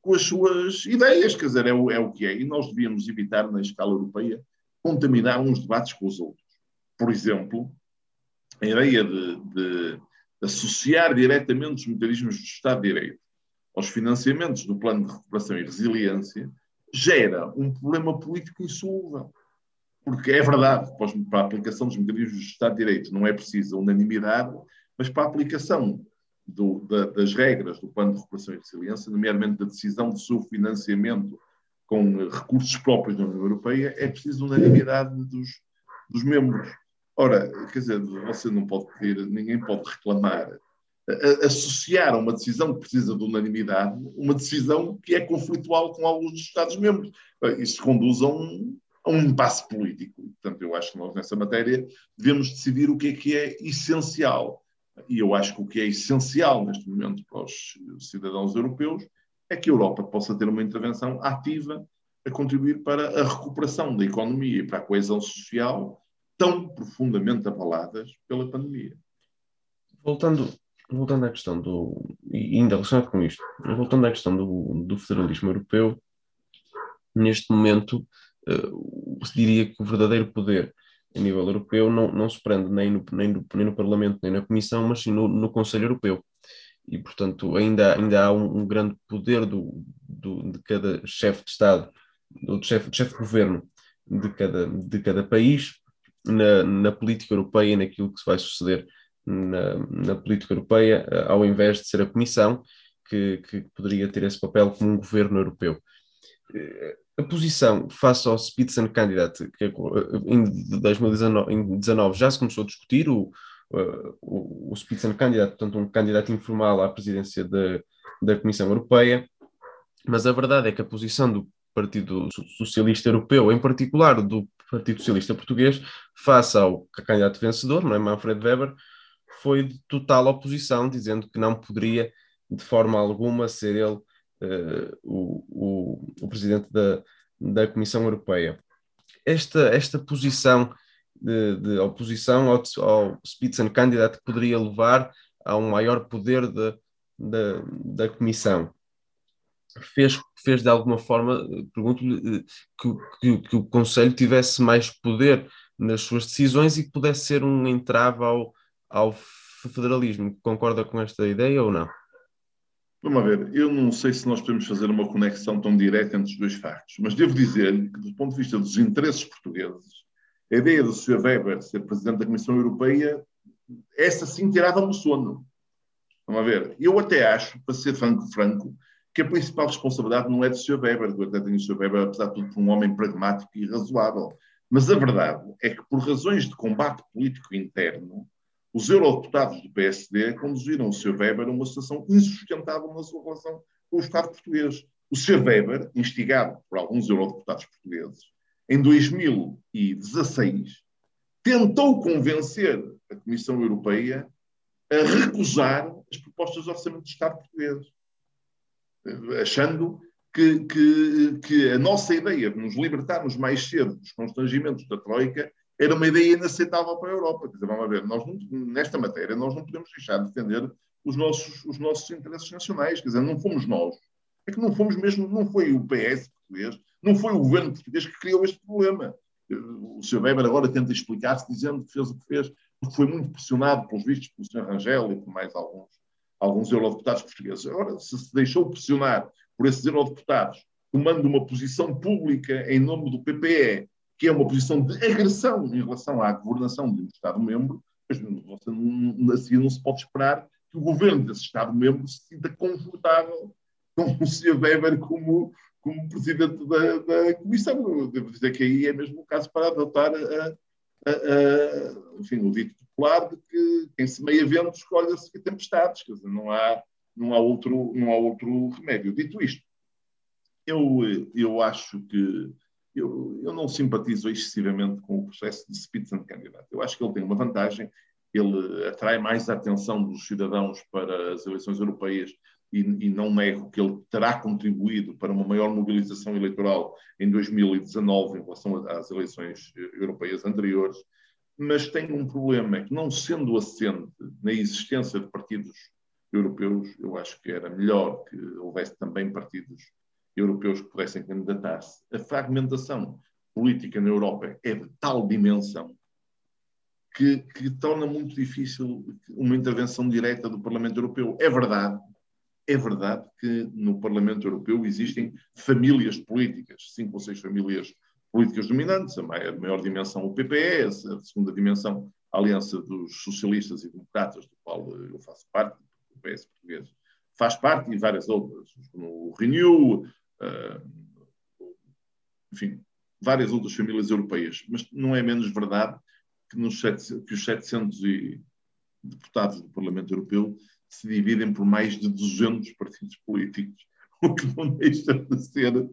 com as suas ideias, quer dizer, é o, é o que é. E nós devíamos evitar, na escala europeia, contaminar uns debates com os outros. Por exemplo, a ideia de, de associar diretamente os mecanismos do Estado de Direito aos financiamentos do Plano de Recuperação e Resiliência gera um problema político insolúvel porque é verdade, para a aplicação dos mecanismos de Estado de Direito não é preciso unanimidade, mas para a aplicação do, da, das regras do Plano de Recuperação e Resiliência, nomeadamente da decisão de seu financiamento com recursos próprios da União Europeia, é preciso unanimidade dos, dos membros. Ora, quer dizer, você não pode ter, ninguém pode reclamar, associar a uma decisão que precisa de unanimidade, uma decisão que é conflitual com alguns dos Estados-membros. Isso conduz a um, a um impasse político. Portanto, eu acho que nós, nessa matéria, devemos decidir o que é que é essencial. E eu acho que o que é essencial neste momento para os cidadãos europeus é que a Europa possa ter uma intervenção ativa a contribuir para a recuperação da economia e para a coesão social tão profundamente abaladas pela pandemia. Voltando, voltando à questão do. e ainda relacionado com isto, voltando à questão do, do federalismo europeu, neste momento uh, se diria que o verdadeiro poder a nível europeu não, não se prende nem no, nem, no, nem no Parlamento nem na Comissão, mas sim no, no Conselho Europeu. E, portanto, ainda, ainda há um, um grande poder do, do, de cada chefe de Estado, do chefe, chefe de governo de cada, de cada país na, na política europeia, naquilo que se vai suceder na, na política europeia, eh, ao invés de ser a Comissão, que, que poderia ter esse papel como um governo europeu. Eh, a posição face ao Spitzenkandidat, que é, em 2019 já se começou a discutir, o, o, o Spitzenkandidat, portanto, um candidato informal à presidência da, da Comissão Europeia, mas a verdade é que a posição do Partido Socialista Europeu, em particular do Partido Socialista Português, face ao candidato vencedor, não é, Manfred Weber, foi de total oposição, dizendo que não poderia de forma alguma ser ele uh, o, o, o, presidente da, da Comissão Europeia. Esta, esta posição de, de oposição ao, ao Spitzenkandidat poderia levar a um maior poder de, de, da Comissão. Fez, fez de alguma forma, pergunto-lhe, eh, que, que, que, o Conselho tivesse mais poder nas suas decisões e que pudesse ser um entrave ao, ao federalismo. Concorda com esta ideia ou não? Vamos ver, eu não sei se nós podemos fazer uma conexão tão direta entre os dois factos, mas devo dizer que, do ponto de vista dos interesses portugueses, a ideia do Sr. Weber ser Presidente da Comissão Europeia, essa sim tirava-me o sono. Vamos ver, eu até acho, para ser franco, franco, que a principal responsabilidade não é do Sr. Weber, eu até tenho o Sr. Weber, apesar de tudo, por um homem pragmático e razoável. Mas a verdade é que, por razões de combate político interno, os eurodeputados do PSD conduziram o Sr. Weber a uma situação insustentável na sua relação com o Estado português. O Sr. Weber, instigado por alguns eurodeputados portugueses, em 2016, tentou convencer a Comissão Europeia a recusar as propostas de orçamento do Estado português, achando que, que, que, a nossa ideia de nos libertarmos mais cedo dos constrangimentos da Troika era uma ideia inaceitável para a Europa. Quer dizer, vamos ver, nós não, nesta matéria nós não podemos deixar de defender os nossos, os nossos interesses nacionais. Quer dizer, não fomos nós. É que não fomos mesmo, não foi o PS português, não foi o governo português que criou este problema. O Sr. Weber agora tenta explicar-se dizendo que fez o que fez, porque foi muito pressionado, pelos vistos, pelo Sr. Rangel e por mais alguns, alguns eurodeputados portugueses. Agora, se se deixou pressionar por esses eurodeputados, tomando uma posição pública em nome do PPE, que é uma posição de agressão em relação à governação de um Estado-membro, não, assim não se pode esperar que o governo desse Estado-membro se sinta confortável com o Sr. Weber como, como presidente da, da Comissão. Devo dizer que aí é mesmo o caso para adotar a, a, a, enfim, o dito popular de que quem semeia vento escolhe-se tempestades, quer dizer, não há, não, há outro, não há outro remédio. Dito isto, eu, eu acho que eu, eu não simpatizo excessivamente com o processo de Spitzenkandidat. Eu acho que ele tem uma vantagem, ele atrai mais a atenção dos cidadãos para as eleições europeias e, e, não nego que ele terá contribuído para uma maior mobilização eleitoral em 2019 em relação às eleições europeias anteriores, mas tem um problema, é que não sendo assente na existência de partidos europeus, eu acho que era melhor que houvesse também partidos europeus que pudessem candidatar-se. A fragmentação política na Europa é de tal dimensão que, que, torna muito difícil uma intervenção direta do Parlamento Europeu. É verdade, é verdade que no Parlamento Europeu existem famílias políticas, cinco ou seis famílias políticas dominantes, a maior, a maior dimensão o PPS, a segunda dimensão a Aliança dos Socialistas e Democratas, do qual eu faço parte, o PS português faz parte, e várias outras, como o Renew, uh, enfim, várias outras famílias europeias. Mas não é menos verdade que, nos sete, que os 700 deputados do Parlamento Europeu se dividem por mais de 200 partidos políticos, o que não deixa de ser, de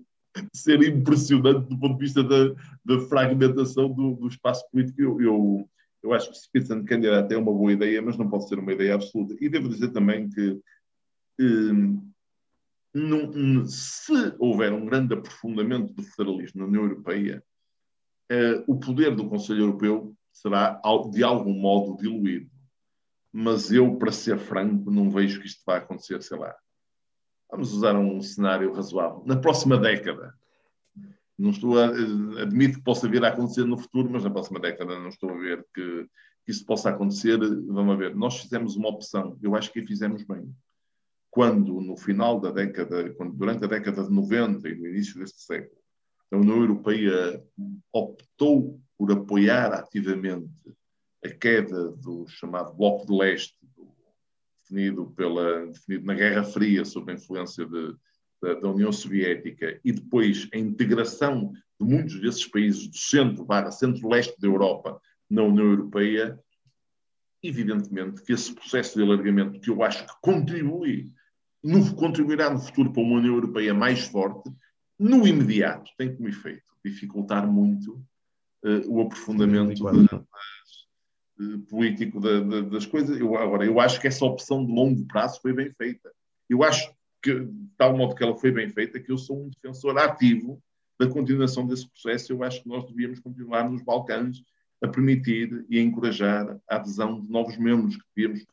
ser impressionante do ponto de vista da, da fragmentação do, do, espaço político. Eu, eu, eu acho que o Spitzenkandidat é uma boa ideia, mas não pode ser uma ideia absoluta. E devo dizer também que num, se houver um grande aprofundamento do federalismo na União Europeia, eh, o poder do Conselho Europeu será de algum modo diluído. Mas eu, para ser franco, não vejo que isto vá acontecer, sei lá. Vamos usar um cenário razoável. Na próxima década, não estou a, eh, admito que possa vir a acontecer no futuro, mas na próxima década não estou a ver que, que isso possa acontecer. Vamos ver. Nós fizemos uma opção. Eu acho que fizemos bem quando no final da década, quando, durante a década de 90 e no início deste século, a União Europeia optou por apoiar ativamente a queda do chamado Bloco de Leste, definido, pela, definido na Guerra Fria sob a influência de, da, da, União Soviética, e depois a integração de muitos desses países do centro barra centro-leste da Europa na União Europeia, evidentemente que esse processo de alargamento, que eu acho que contribui no, contribuirá no futuro para uma União Europeia mais forte, no imediato tem como efeito dificultar muito uh, o aprofundamento das, político da, da, das coisas. Eu, agora, eu acho que essa opção de longo prazo foi bem feita. Eu acho que, de tal modo que ela foi bem feita, que eu sou um defensor ativo da continuação desse processo. Eu acho que nós devíamos continuar nos Balcãs a permitir e a encorajar a adesão de novos membros, que devíamos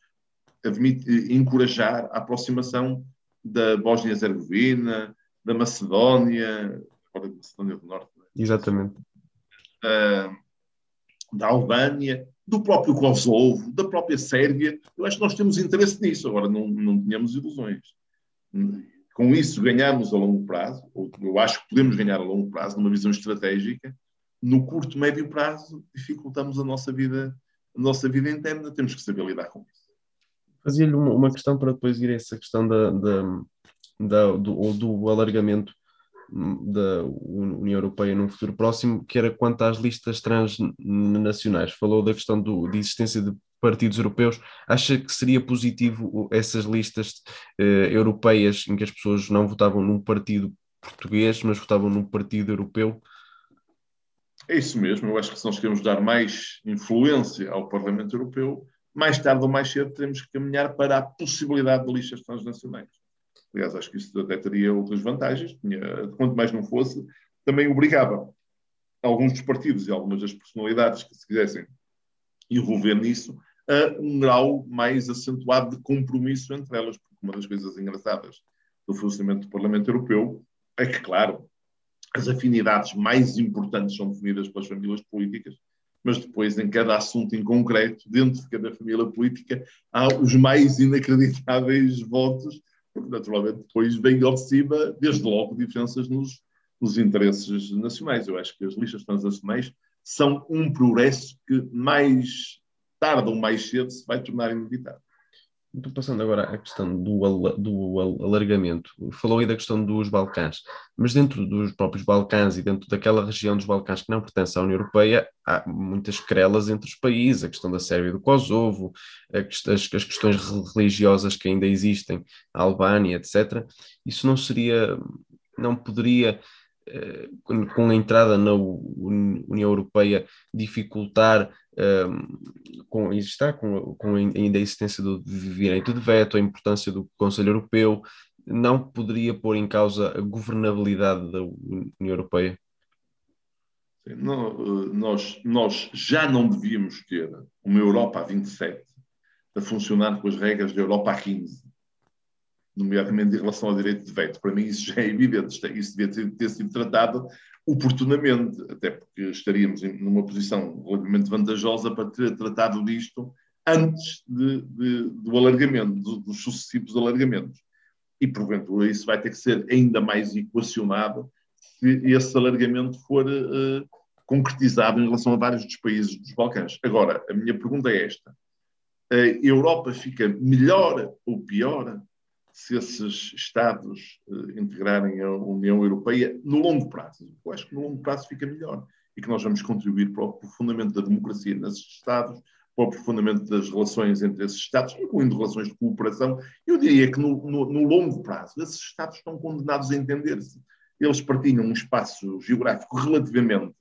admite, encorajar a aproximação da Bósnia-Herzegovina, da Macedónia, da Macedónia do Norte. É? Exatamente. Uh, da Albânia, do próprio Kosovo, da própria Sérvia. Eu acho que nós temos interesse nisso. Agora, não, não tínhamos ilusões. Com isso, ganhamos a longo prazo, ou eu acho que podemos ganhar a longo prazo, numa visão estratégica. No curto, médio prazo, dificultamos a nossa vida, a nossa vida interna. Temos que saber lidar com isso fazia-lhe uma, uma, questão para depois ir a essa questão da, da, da do, do alargamento da União Europeia num futuro próximo, que era quanto às listas transnacionais. Falou da questão do, de existência de partidos europeus. Acha que seria positivo essas listas eh, europeias em que as pessoas não votavam num partido português, mas votavam num partido europeu? É isso mesmo. Eu acho que se nós queremos dar mais influência ao Parlamento Europeu, mais tarde ou mais cedo teremos que caminhar para a possibilidade de listas transnacionais. Aliás, acho que isso até teria outras vantagens, quanto mais não fosse, também obrigava alguns dos partidos e algumas das personalidades que se quisessem envolver nisso a um grau mais acentuado de compromisso entre elas, porque uma das coisas engraçadas do funcionamento do Parlamento Europeu é que, claro, as afinidades mais importantes são definidas pelas famílias políticas, mas depois, em cada assunto em concreto, dentro de cada família política, há os mais inacreditáveis votos, porque naturalmente depois vem de cima, desde logo, diferenças nos, nos interesses nacionais. Eu acho que as listas transnacionais são um progresso que mais tarde ou mais cedo se vai tornar inevitável. Estou passando agora à questão do, do alargamento. Falou aí da questão dos Balcãs, mas dentro dos próprios Balcãs e dentro daquela região dos Balcãs que não pertence à União Europeia, há muitas querelas entre os países, a questão da Sérvia e do Kosovo, as, as questões religiosas que ainda existem, a Albânia, etc. Isso não seria, não poderia eh, com a entrada na União Europeia dificultar com, está com, com ainda a existência do direito de veto, a importância do Conselho Europeu, não poderia pôr em causa a governabilidade da União Europeia? Não, eh, nós, nós já não devíamos ter uma Europa a 27 a funcionar com as regras da Europa a 15 nomeadamente em relação ao direito de veto. Para mim isso já é evidente, isso devia ter, sido tratado oportunamente, até porque estaríamos numa posição relativamente vantajosa para ter tratado disto antes de, de, do alargamento, dos sucessivos alargamentos. E, porventura, isso vai ter que ser ainda mais equacionado se esse alargamento for uh, concretizado em relação a vários dos países dos Balcãs. Agora, a minha pergunta é esta: a Europa fica melhor ou pior se esses Estados uh, integrarem a União Europeia no longo prazo? Eu acho que no longo prazo fica melhor e que nós vamos contribuir para o aprofundamento da democracia nesses Estados, para o aprofundamento das relações entre esses Estados, incluindo relações de cooperação. Eu diria que no, no, no longo prazo esses Estados estão condenados a entender-se. Eles partilham um espaço geográfico relativamente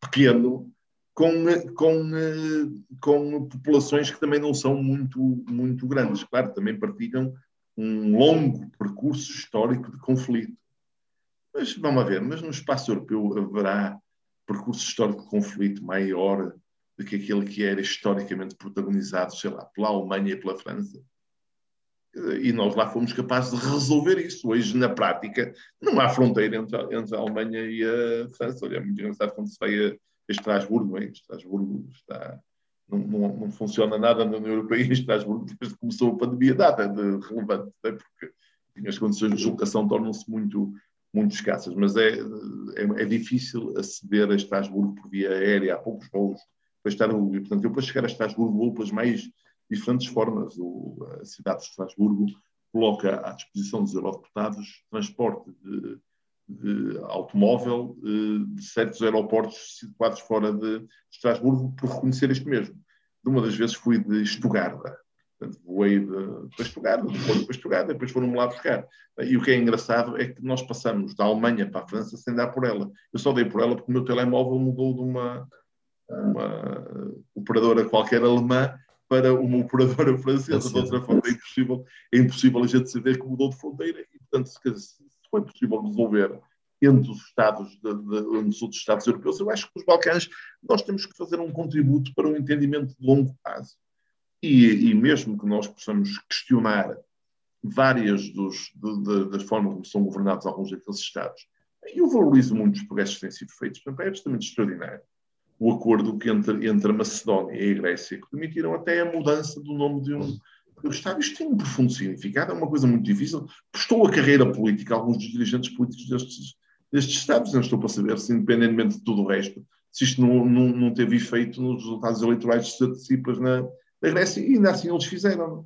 pequeno, com, com, com populações que também não são muito, muito grandes. Claro, também partilham um longo percurso histórico de conflito. Mas vamos ver, mas no espaço europeu haverá percurso histórico de conflito maior do que aquele que era historicamente protagonizado, sei lá, pela Alemanha e pela França. E nós lá fomos capazes de resolver isso. Hoje, na prática, não há fronteira entre a, entre a Alemanha e a França. Olha, é muito engraçado quando se vai a Estrasburgo. Hein? Estrasburgo está, não, não, não, funciona nada na União Europeia em Estrasburgo desde que começou a pandemia. Nada de relevante, né? porque as condições de deslocação tornam-se muito, muito escassas. Mas é, é, é, difícil aceder a Estrasburgo por via aérea. Há poucos voos para Estrasburgo. E, portanto, eu para chegar a Estrasburgo vou pelas mais diferentes formas. O, a cidade de Estrasburgo coloca à disposição dos eurodeputados transporte de automóvel eh, de certos aeroportos situados fora de Estrasburgo por reconhecer este mesmo. De uma das vezes fui de Estugarda, portanto, voei de, para Estugarda, depois para Estugarda, depois foram-me lá buscar. E o que é engraçado é que nós passamos da Alemanha para a França sem dar por ela. Eu só dei por ela porque o meu telemóvel mudou de uma, uma operadora qualquer alemã para uma operadora francesa. De outra forma, é impossível, é impossível a gente saber que mudou de fronteira e, portanto, se, foi possível resolver entre os Estados, de, de, entre os Estados europeus, eu acho que os Balcãs nós temos que fazer um contributo para um entendimento de longo prazo. E, e mesmo que nós possamos questionar várias dos, de, das formas como são governados alguns daqueles Estados, eu valorizo muito os progressos que têm sido feitos, é absolutamente extraordinário o acordo que entre, entre a Macedónia e a Grécia, que permitiram até a mudança do nome de um, do Estado. Isto tem um profundo significado, é uma coisa muito difícil. Prestou a carreira política alguns dos dirigentes políticos destes, destes Estados. Não estou para saber se, independentemente de tudo o resto, se isto não, não, não teve efeito nos resultados eleitorais de antecipas na, na Grécia, e ainda assim eles fizeram.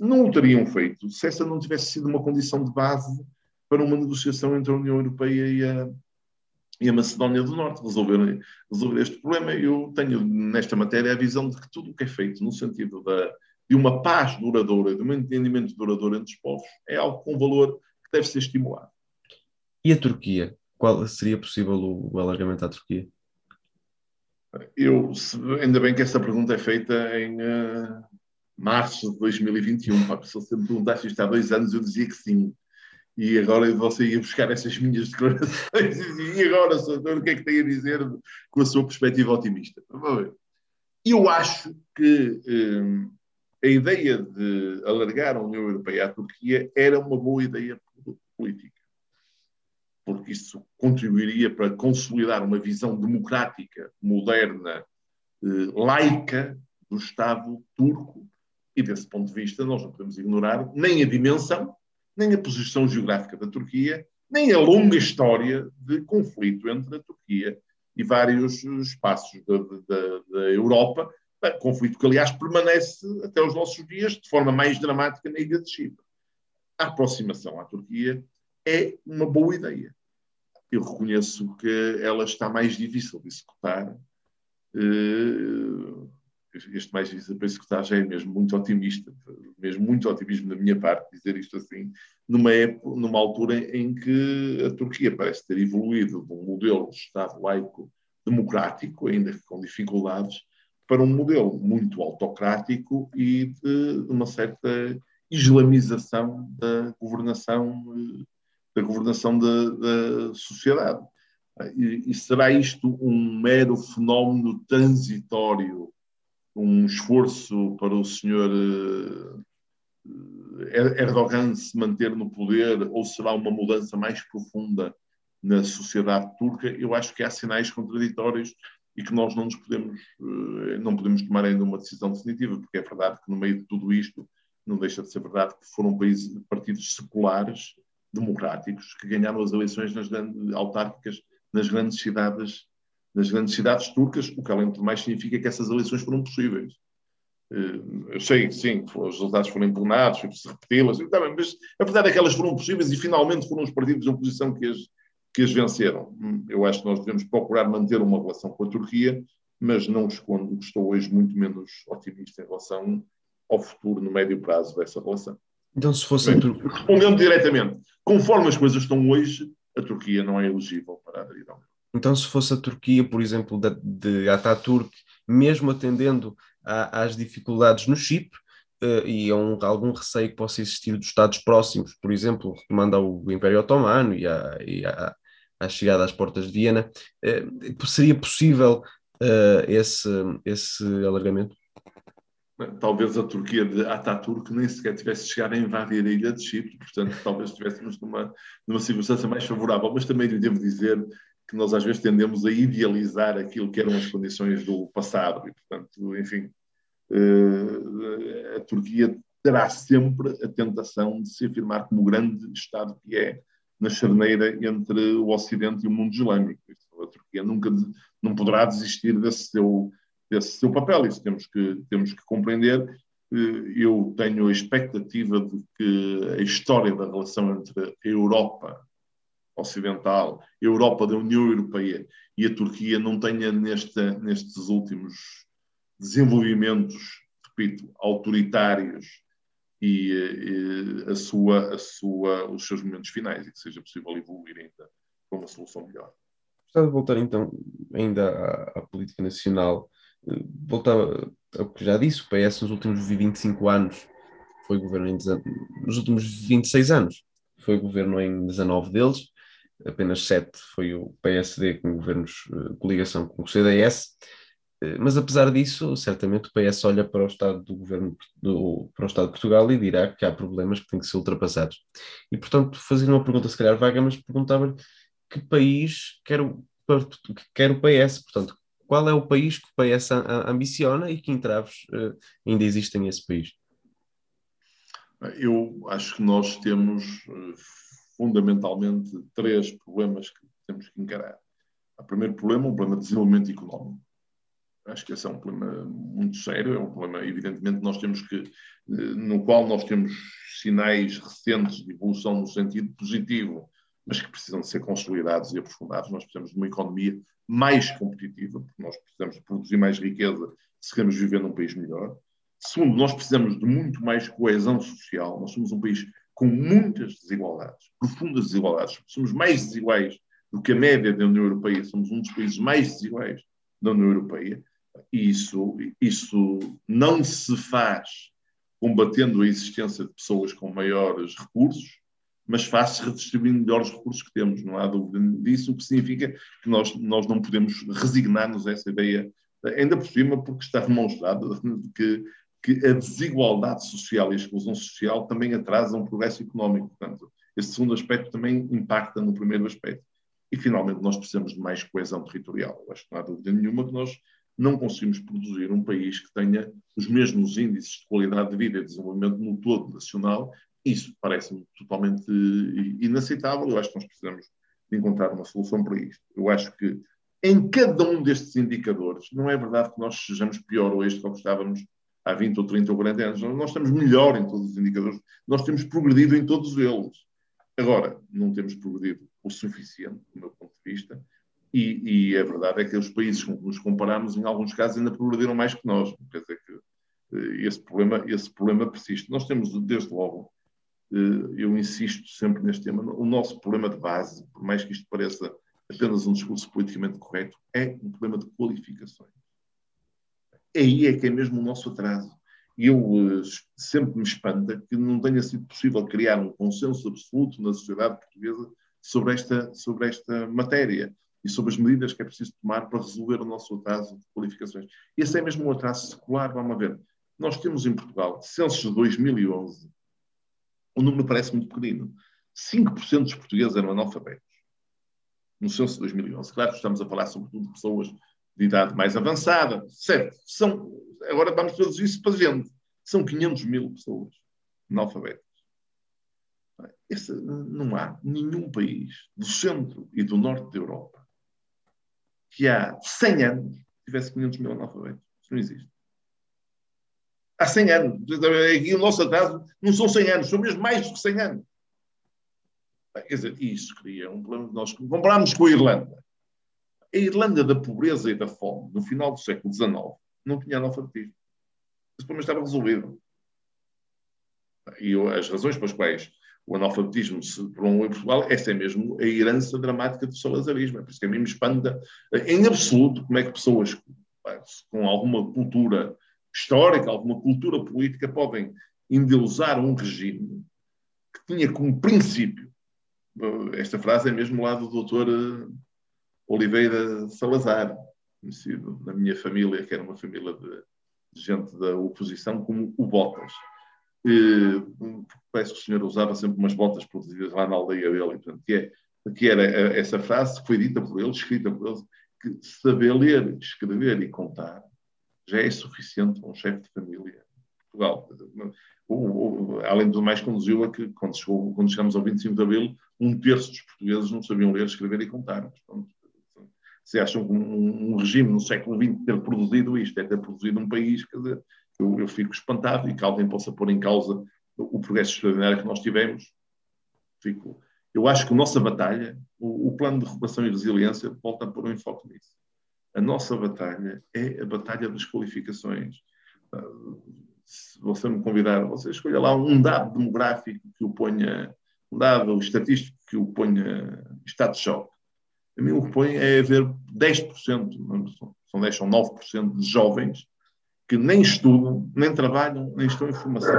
Não o teriam feito se essa não tivesse sido uma condição de base para uma negociação entre a União Europeia e a, e a Macedónia do Norte resolver, resolver este problema. Eu tenho nesta matéria a visão de que tudo o que é feito no sentido da, de uma paz duradoura, de um entendimento duradouro entre os povos, é algo com valor que deve ser estimulado. E a Turquia? Qual seria possível o, o alargamento à Turquia? Eu, ainda bem que essa pergunta é feita em uh, março de 2021. Pá, se você me perguntasse isto há dois anos, eu dizia que sim e agora você ia buscar essas minhas declarações e agora, senhor, o que é que tem a dizer com a sua perspectiva otimista? Eu acho que hum, a ideia de alargar a União Europeia à Turquia era uma boa ideia política, porque isso contribuiria para consolidar uma visão democrática, moderna, eh, laica do Estado turco, e desse ponto de vista nós não podemos ignorar nem a dimensão nem a posição geográfica da Turquia, nem a longa história de conflito entre a Turquia e vários espaços da, da, da Europa, conflito que, aliás, permanece até os nossos dias de forma mais dramática na ilha de Chipre. A aproximação à Turquia é uma boa ideia. Eu reconheço que ela está mais difícil de executar. Uh, este mais difícil para executar já é mesmo muito otimista, mesmo muito otimismo da minha parte, dizer isto assim, numa, época, numa altura em que a Turquia parece ter evoluído de um modelo de Estado laico democrático, ainda com dificuldades, para um modelo muito autocrático e de uma certa islamização da governação da governação da, da sociedade. E, e será isto um mero fenómeno transitório um esforço para o senhor eh, Erdogan se manter no poder ou será uma mudança mais profunda na sociedade turca, eu acho que há sinais contraditórios e que nós não nos podemos, eh, não podemos tomar ainda uma decisão definitiva, porque é verdade que no meio de tudo isto, não deixa de ser verdade que foram países, partidos seculares democráticos que ganharam as eleições nas grandes, autárquicas nas grandes cidades nas grandes cidades turcas, o que além de mais significa que essas eleições foram possíveis. Eh, eu sei que sim, os resultados foram impugnados, preciso repeti-las, mas a verdade é que elas foram possíveis e finalmente foram os partidos de oposição que as, que as venceram. Hum, eu acho que nós devemos procurar manter uma relação com a Turquia, mas não escondo que estou hoje muito menos otimista em relação ao futuro no médio prazo dessa relação. Então, se fosse Bem, Turquia. Respondendo diretamente, conforme as coisas estão hoje, a Turquia não é elegível para aderir ao Então, se fosse a Turquia, por exemplo, de, de Ataturk, mesmo atendendo a, às dificuldades no Chipre, uh, e a um, algum receio que possa existir dos Estados próximos, por exemplo, retomando ao Império Otomano e, a, e a, à chegada às portas de Viena, uh, seria possível uh, esse, esse alargamento? talvez a Turquia de Ataturk nem sequer tivesse chegado a invadir a ilha de Chipre, portanto, talvez estivéssemos numa, numa circunstância mais favorável. Mas também lhe devo dizer que nós às vezes tendemos a idealizar aquilo que eram as condições do passado e, portanto, enfim, eh, a Turquia terá sempre a tentação de se afirmar como o grande Estado que é na charneira entre o Ocidente e o mundo islâmico. A Turquia nunca não poderá desistir desse seu desse seu papel. Isso temos que, temos que compreender. Eh, eu tenho a expectativa de que a história da relação entre a Europa Ocidental, a Europa da União Europeia e a Turquia não tenha neste, nestes últimos desenvolvimentos, repito, autoritários e, e, a sua, a sua, os seus momentos finais e que seja possível evoluir ainda para uma solução melhor. Gostava de voltar então ainda à, à política nacional. Voltava ao que já disse, o PS nos últimos 25 anos foi governo em nos últimos 26 anos foi governo em 19 deles, apenas 7 foi o PSD com governos eh, coligação com o CDS, mas apesar disso, certamente o PS olha para o estado do governo do, para o estado de Portugal e dirá que há problemas que têm que ser ultrapassados. E portanto, fazendo uma pergunta se calhar vaga, mas perguntava que país quer o, quer o PS, portanto, qual é o país que o PS ambiciona e que entraves uh, ainda existem nesse país? Eu acho que nós temos uh, fundamentalmente três problemas que temos que encarar. O primeiro problema é um problema de desenvolvimento económico. Acho que esse é um problema muito sério, é um problema, evidentemente, nós temos que, uh, no qual nós temos sinais recentes de evolução no sentido positivo, mas que precisam de ser consolidados e aprofundados. Nós precisamos de uma economia mais competitiva, porque nós precisamos de produzir mais riqueza se queremos viver num país melhor. Segundo, nós precisamos de muito mais coesão social. Nós somos um país com muitas desigualdades, profundas desigualdades. Somos mais desiguais do que a média da União Europeia. Somos um dos países mais desiguais da União Europeia. Isso, isso não se faz combatendo a existência de pessoas com maiores recursos, mas faz-se redistribuindo melhor os recursos que temos, não há dúvida disso, o que significa que nós, nós não podemos resignar-nos a essa ideia, ainda por cima, porque está demonstrado que, que a desigualdade social e a exclusão social também atrasam o progresso económico. Portanto, esse segundo aspecto também impacta no primeiro aspecto. E, finalmente, nós precisamos de mais coesão territorial. Eu acho que não há dúvida nenhuma que nós não conseguimos produzir um país que tenha os mesmos índices de qualidade de vida e desenvolvimento no todo nacional isso parece-me totalmente inaceitável. Eu acho que nós precisamos de encontrar uma solução para isto. Eu acho que em cada um destes indicadores, não é verdade que nós sejamos pior hoje do que estávamos há 20 ou 30 ou 40 anos. Nós estamos melhor em todos os indicadores. Nós temos progredido em todos eles. Agora, não temos progredido o suficiente, do meu ponto de vista, e, e a verdade é que os países com que nos comparamos, em alguns casos, ainda progrediram mais que nós. Quer dizer que eh, esse problema, esse problema persiste. Nós temos, desde logo, eh, eu insisto sempre neste tema, o nosso problema de base, por mais que isto pareça apenas um discurso politicamente correto, é um problema de qualificações. Aí é que é mesmo o nosso atraso. E eu uh, sempre me espanta que não tenha sido possível criar um consenso absoluto na sociedade portuguesa sobre esta, sobre esta matéria sobre as medidas que é preciso tomar para resolver o nosso atraso de qualificações. Esse é mesmo um atraso secular, vamos ver. Nós temos em Portugal, censos de 2011, o número parece muito pequenino. 5% dos portugueses eram analfabetos. No censo de 2011. Claro que estamos a falar sobretudo de pessoas de idade mais avançada. Certo. São, agora vamos traduzir isso para gente. São 500 mil pessoas analfabetas. Esse, não há nenhum país do centro e do norte da Europa que há 100 anos tivesse 500 mil analfabetos. Isso não existe. Há 100 anos. Aqui o nosso atraso não são 100 anos, são mesmo mais do que 100 anos. Quer dizer, isso cria um problema. Nós comparámos com a Irlanda. A Irlanda da pobreza e da fome, no final do século XIX, não tinha analfabetismo. Esse problema estava resolvido. E as razões pelas quais o analfabetismo se prolongou em Portugal, essa é mesmo a herança dramática do salazarismo. É por isso que a mim me espanta, em absoluto, como é que pessoas com alguma cultura histórica, alguma cultura política, podem endeusar um regime que tinha como princípio, esta frase é mesmo lá do doutor eh, Oliveira Salazar, conhecido na minha família, que era uma família de, gente da oposição, como o Botas parece que o senhor usava sempre umas botas produzidas lá na aldeia dele, portanto, que, é, que era essa frase que foi dita por ele, escrita por ele, que saber ler, escrever e contar já é suficiente para um chefe de família Portugal. O, o, além do mais, conduziu a que, quando, chegou, quando chegamos ao 25 de Abril, um terço dos portugueses não sabiam ler, escrever e contar. Portanto, se acham que um, um, regime no século XX ter produzido isto, é ter produzido um país, quer dizer, eu, eu fico espantado e que alguém possa pôr em causa o, progresso extraordinário que nós tivemos. Fico, eu acho que a nossa batalha, o, o plano de recuperação e resiliência, volta a pôr um enfoque nisso. A nossa batalha é a batalha das qualificações. Se você me convidar, você escolha lá um dado demográfico que o ponha, um dado estatístico que o ponha em estado de choque. A mim o que põe é haver 10%, são 10, são 9% de jovens que nem estudam, nem trabalham, nem estão em formação.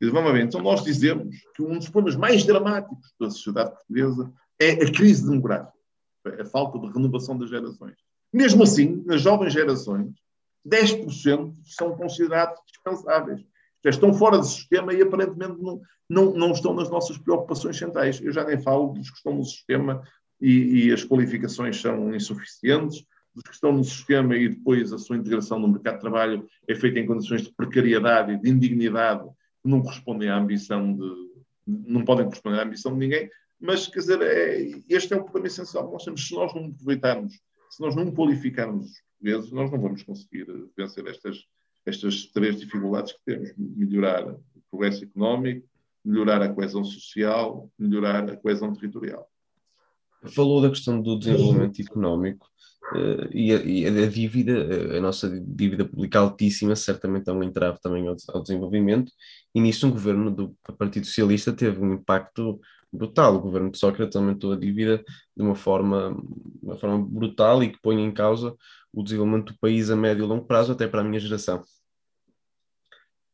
Vamos ver, então nós dizemos que um dos problemas mais dramáticos da sociedade portuguesa é a crise demográfica, a falta de renovação das gerações. Mesmo assim, nas jovens gerações, 10% são considerados dispensáveis. Já estão fora do sistema e aparentemente não, não, não estão nas nossas preocupações centrais. Eu já nem falo dos que estão no sistema e, e as qualificações são insuficientes, dos que estão no sistema e depois a sua integração no mercado de trabalho é feita em condições de precariedade e de indignidade que não correspondem à ambição de. não podem corresponder à ambição de ninguém, mas, quer dizer, é, este é o problema essencial. Nós temos, se nós não aproveitarmos, se nós não qualificarmos os portugueses, nós não vamos conseguir vencer estas, estas três dificuldades que temos: melhorar o progresso económico, melhorar a coesão social, melhorar a coesão territorial. Falou da questão do desenvolvimento económico. Uh, e, a, e, a, dívida, a nossa dívida pública altíssima, certamente é um entrave também ao, ao, desenvolvimento, e nisso um governo do Partido Socialista teve um impacto brutal. O governo de Sócrates aumentou a dívida de uma forma, uma forma brutal e que põe em causa o desenvolvimento do país a médio e longo prazo, até para a minha geração.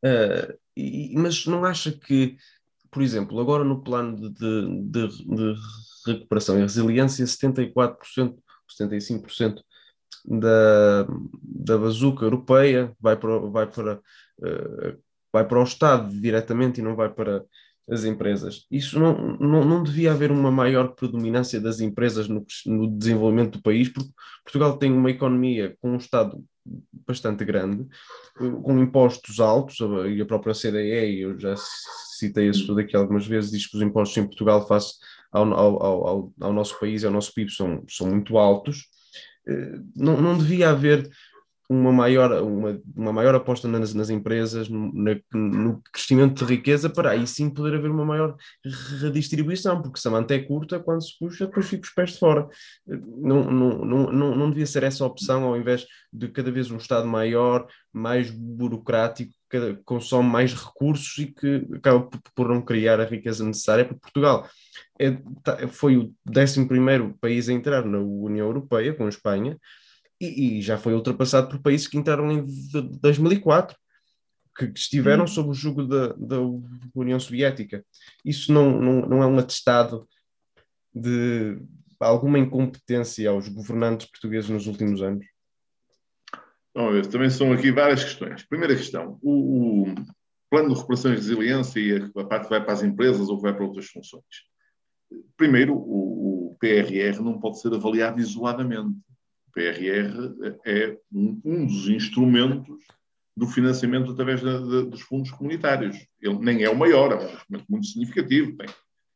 Uh, e, mas não acha que, por exemplo, agora no plano de, de, de, de recuperação e resiliência, 74% 75% da, da bazuca europeia vai para, vai, para, uh, vai para o Estado diretamente e não vai para as empresas. Isso não, não, não devia haver uma maior predominância das empresas no, no desenvolvimento do país, porque Portugal tem uma economia com um Estado bastante grande, com impostos altos, e a própria CDE, eu já citei esse estudo aqui algumas vezes, diz que os impostos em Portugal face ao, ao, ao, ao nosso país ao nosso PIB são, são muito altos, eh, não, não devia haver uma maior, uma, uma maior aposta nas, nas empresas, no, no, crescimento de riqueza, para aí sim poder haver uma maior redistribuição, porque se a manta é curta, quando se puxa, depois fica os pés de fora. Não, não, não, não, não devia ser essa opção, ao invés de cada vez um Estado maior, mais burocrático, que consome mais recursos e que acaba por não criar a riqueza necessária para Portugal. É, tá, foi o 11 país a entrar na União Europeia, com a Espanha, e, e, já foi ultrapassado por países que entraram em 2004, que, que estiveram hum. sob o jugo da, da União Soviética. Isso não, não, não é um atestado de alguma incompetência aos governantes portugueses nos últimos anos? Bom, também são aqui várias questões. Primeira questão, o, o plano de recuperação e resiliência e a, a parte que vai para as empresas ou vai para outras funções. Primeiro, o, o PRR não pode ser avaliado isoladamente. PRR é um, um dos instrumentos do financiamento através de, de, dos fundos comunitários. Ele nem é o maior, é um investimento muito significativo, tem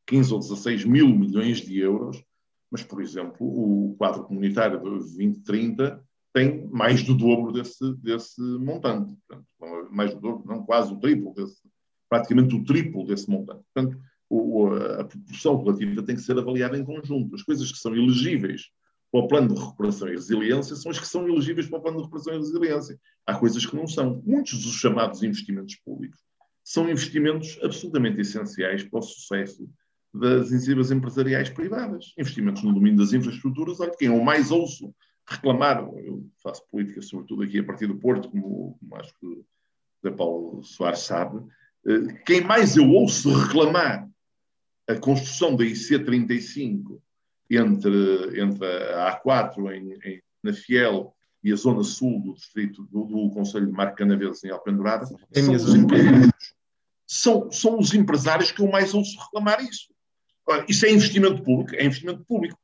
15 ou 16 mil milhões de euros, mas, por exemplo, o quadro comunitário de 2030 tem mais do dobro desse, desse montante. Portanto, mais do dobro, não quase o triplo, desse, praticamente o triplo desse montante. Portanto, o, a proporção relativa tem que ser avaliada em conjunto. As coisas que são elegíveis para o plano de recuperação e resiliência são as que são elegíveis para o plano de recuperação e resiliência. Há coisas que não são. Muitos dos chamados investimentos públicos são investimentos absolutamente essenciais para o sucesso das iniciativas empresariais privadas. Investimentos no domínio das infraestruturas. Olha, quem eu mais ouço reclamar, eu faço política sobretudo aqui a partir do Porto, como, como acho que o José Paulo Soares sabe, eh, quem mais eu ouço reclamar a construção da IC35 entre, entre a A4 em, em, na Fiel e a zona sul do distrito do, do Conselho de Marco Canaveses em Alpendurada, são os, empresários, são, são os empresários que eu mais ouço reclamar isso. Ora, isso é investimento público? É investimento público.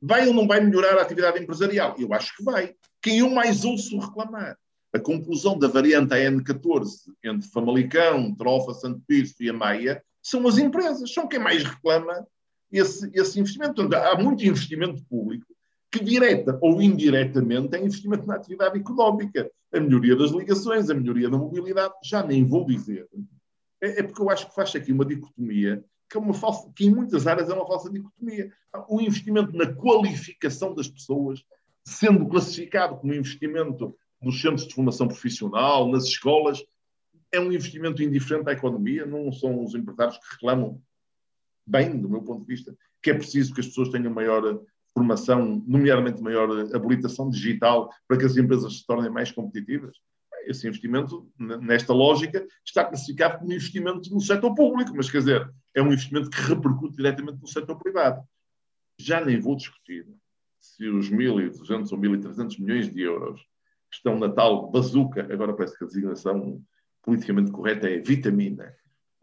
Vai ou não vai melhorar a atividade empresarial? Eu acho que vai. Quem eu mais ouço reclamar? A conclusão da variante AN14 entre Famalicão, Trofa, Santo Pires e a Maia são as empresas, são quem mais reclama esse, esse investimento. Portanto, há muito investimento público que, direta ou indiretamente, é investimento na atividade económica. A melhoria das ligações, a melhoria da mobilidade, já nem vou dizer. É, é porque eu acho que faz aqui uma dicotomia que, é uma falsa, que em muitas áreas é uma falsa dicotomia. O investimento na qualificação das pessoas, sendo classificado como investimento nos centros de formação profissional, nas escolas, é um investimento indiferente à economia, não são os empresários que reclamam, bem, do meu ponto de vista, que é preciso que as pessoas tenham maior formação, nomeadamente maior habilitação digital, para que as empresas se tornem mais competitivas. Esse investimento, nesta lógica, está classificado como investimento no setor público, mas quer dizer, é um investimento que repercute diretamente no setor privado. Já nem vou discutir se os 1.200 ou 1.300 milhões de euros que estão na tal bazuca, agora parece que a designação politicamente correta é vitamina,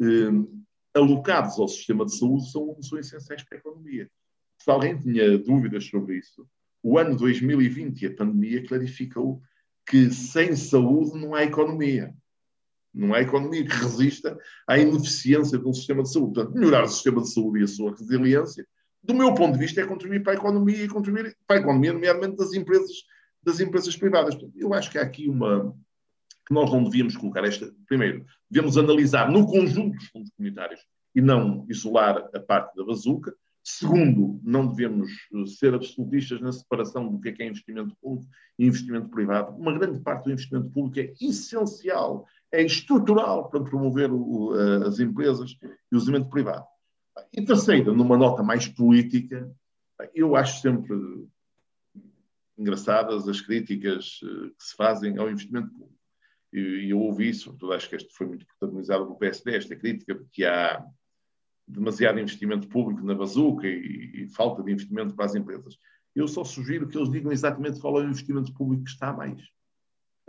eh, alocados ao sistema de saúde são, são essenciais para a economia. Se alguém tinha dúvidas sobre isso, o ano 2020 e a pandemia clarificou que sem saúde não há economia. Não há economia que resista à ineficiência de um sistema de saúde. Portanto, melhorar o sistema de saúde e a sua resiliência, do meu ponto de vista, é contribuir para a economia e contribuir para a economia, nomeadamente das empresas, das empresas privadas. Portanto, eu acho que há aqui uma, que nós não devíamos colocar esta. Primeiro, devemos analisar no conjunto dos fundos comunitários e não isolar a parte da bazuca. Segundo, não devemos eh, ser absolutistas na separação do que é, que é investimento público e investimento privado. Uma grande parte do investimento público é essencial, é estrutural para promover o, eh, as empresas e o investimento privado. E terceiro, numa nota mais política, eu acho sempre engraçadas as críticas eh, que se fazem ao investimento público e eu ouvi isso, sobretudo acho que este foi muito protagonizado pelo PSD, esta crítica de que há demasiado investimento público na bazuca e, e, falta de investimento para as empresas. Eu só sugiro que eles digam exatamente qual é o investimento público que está a mais.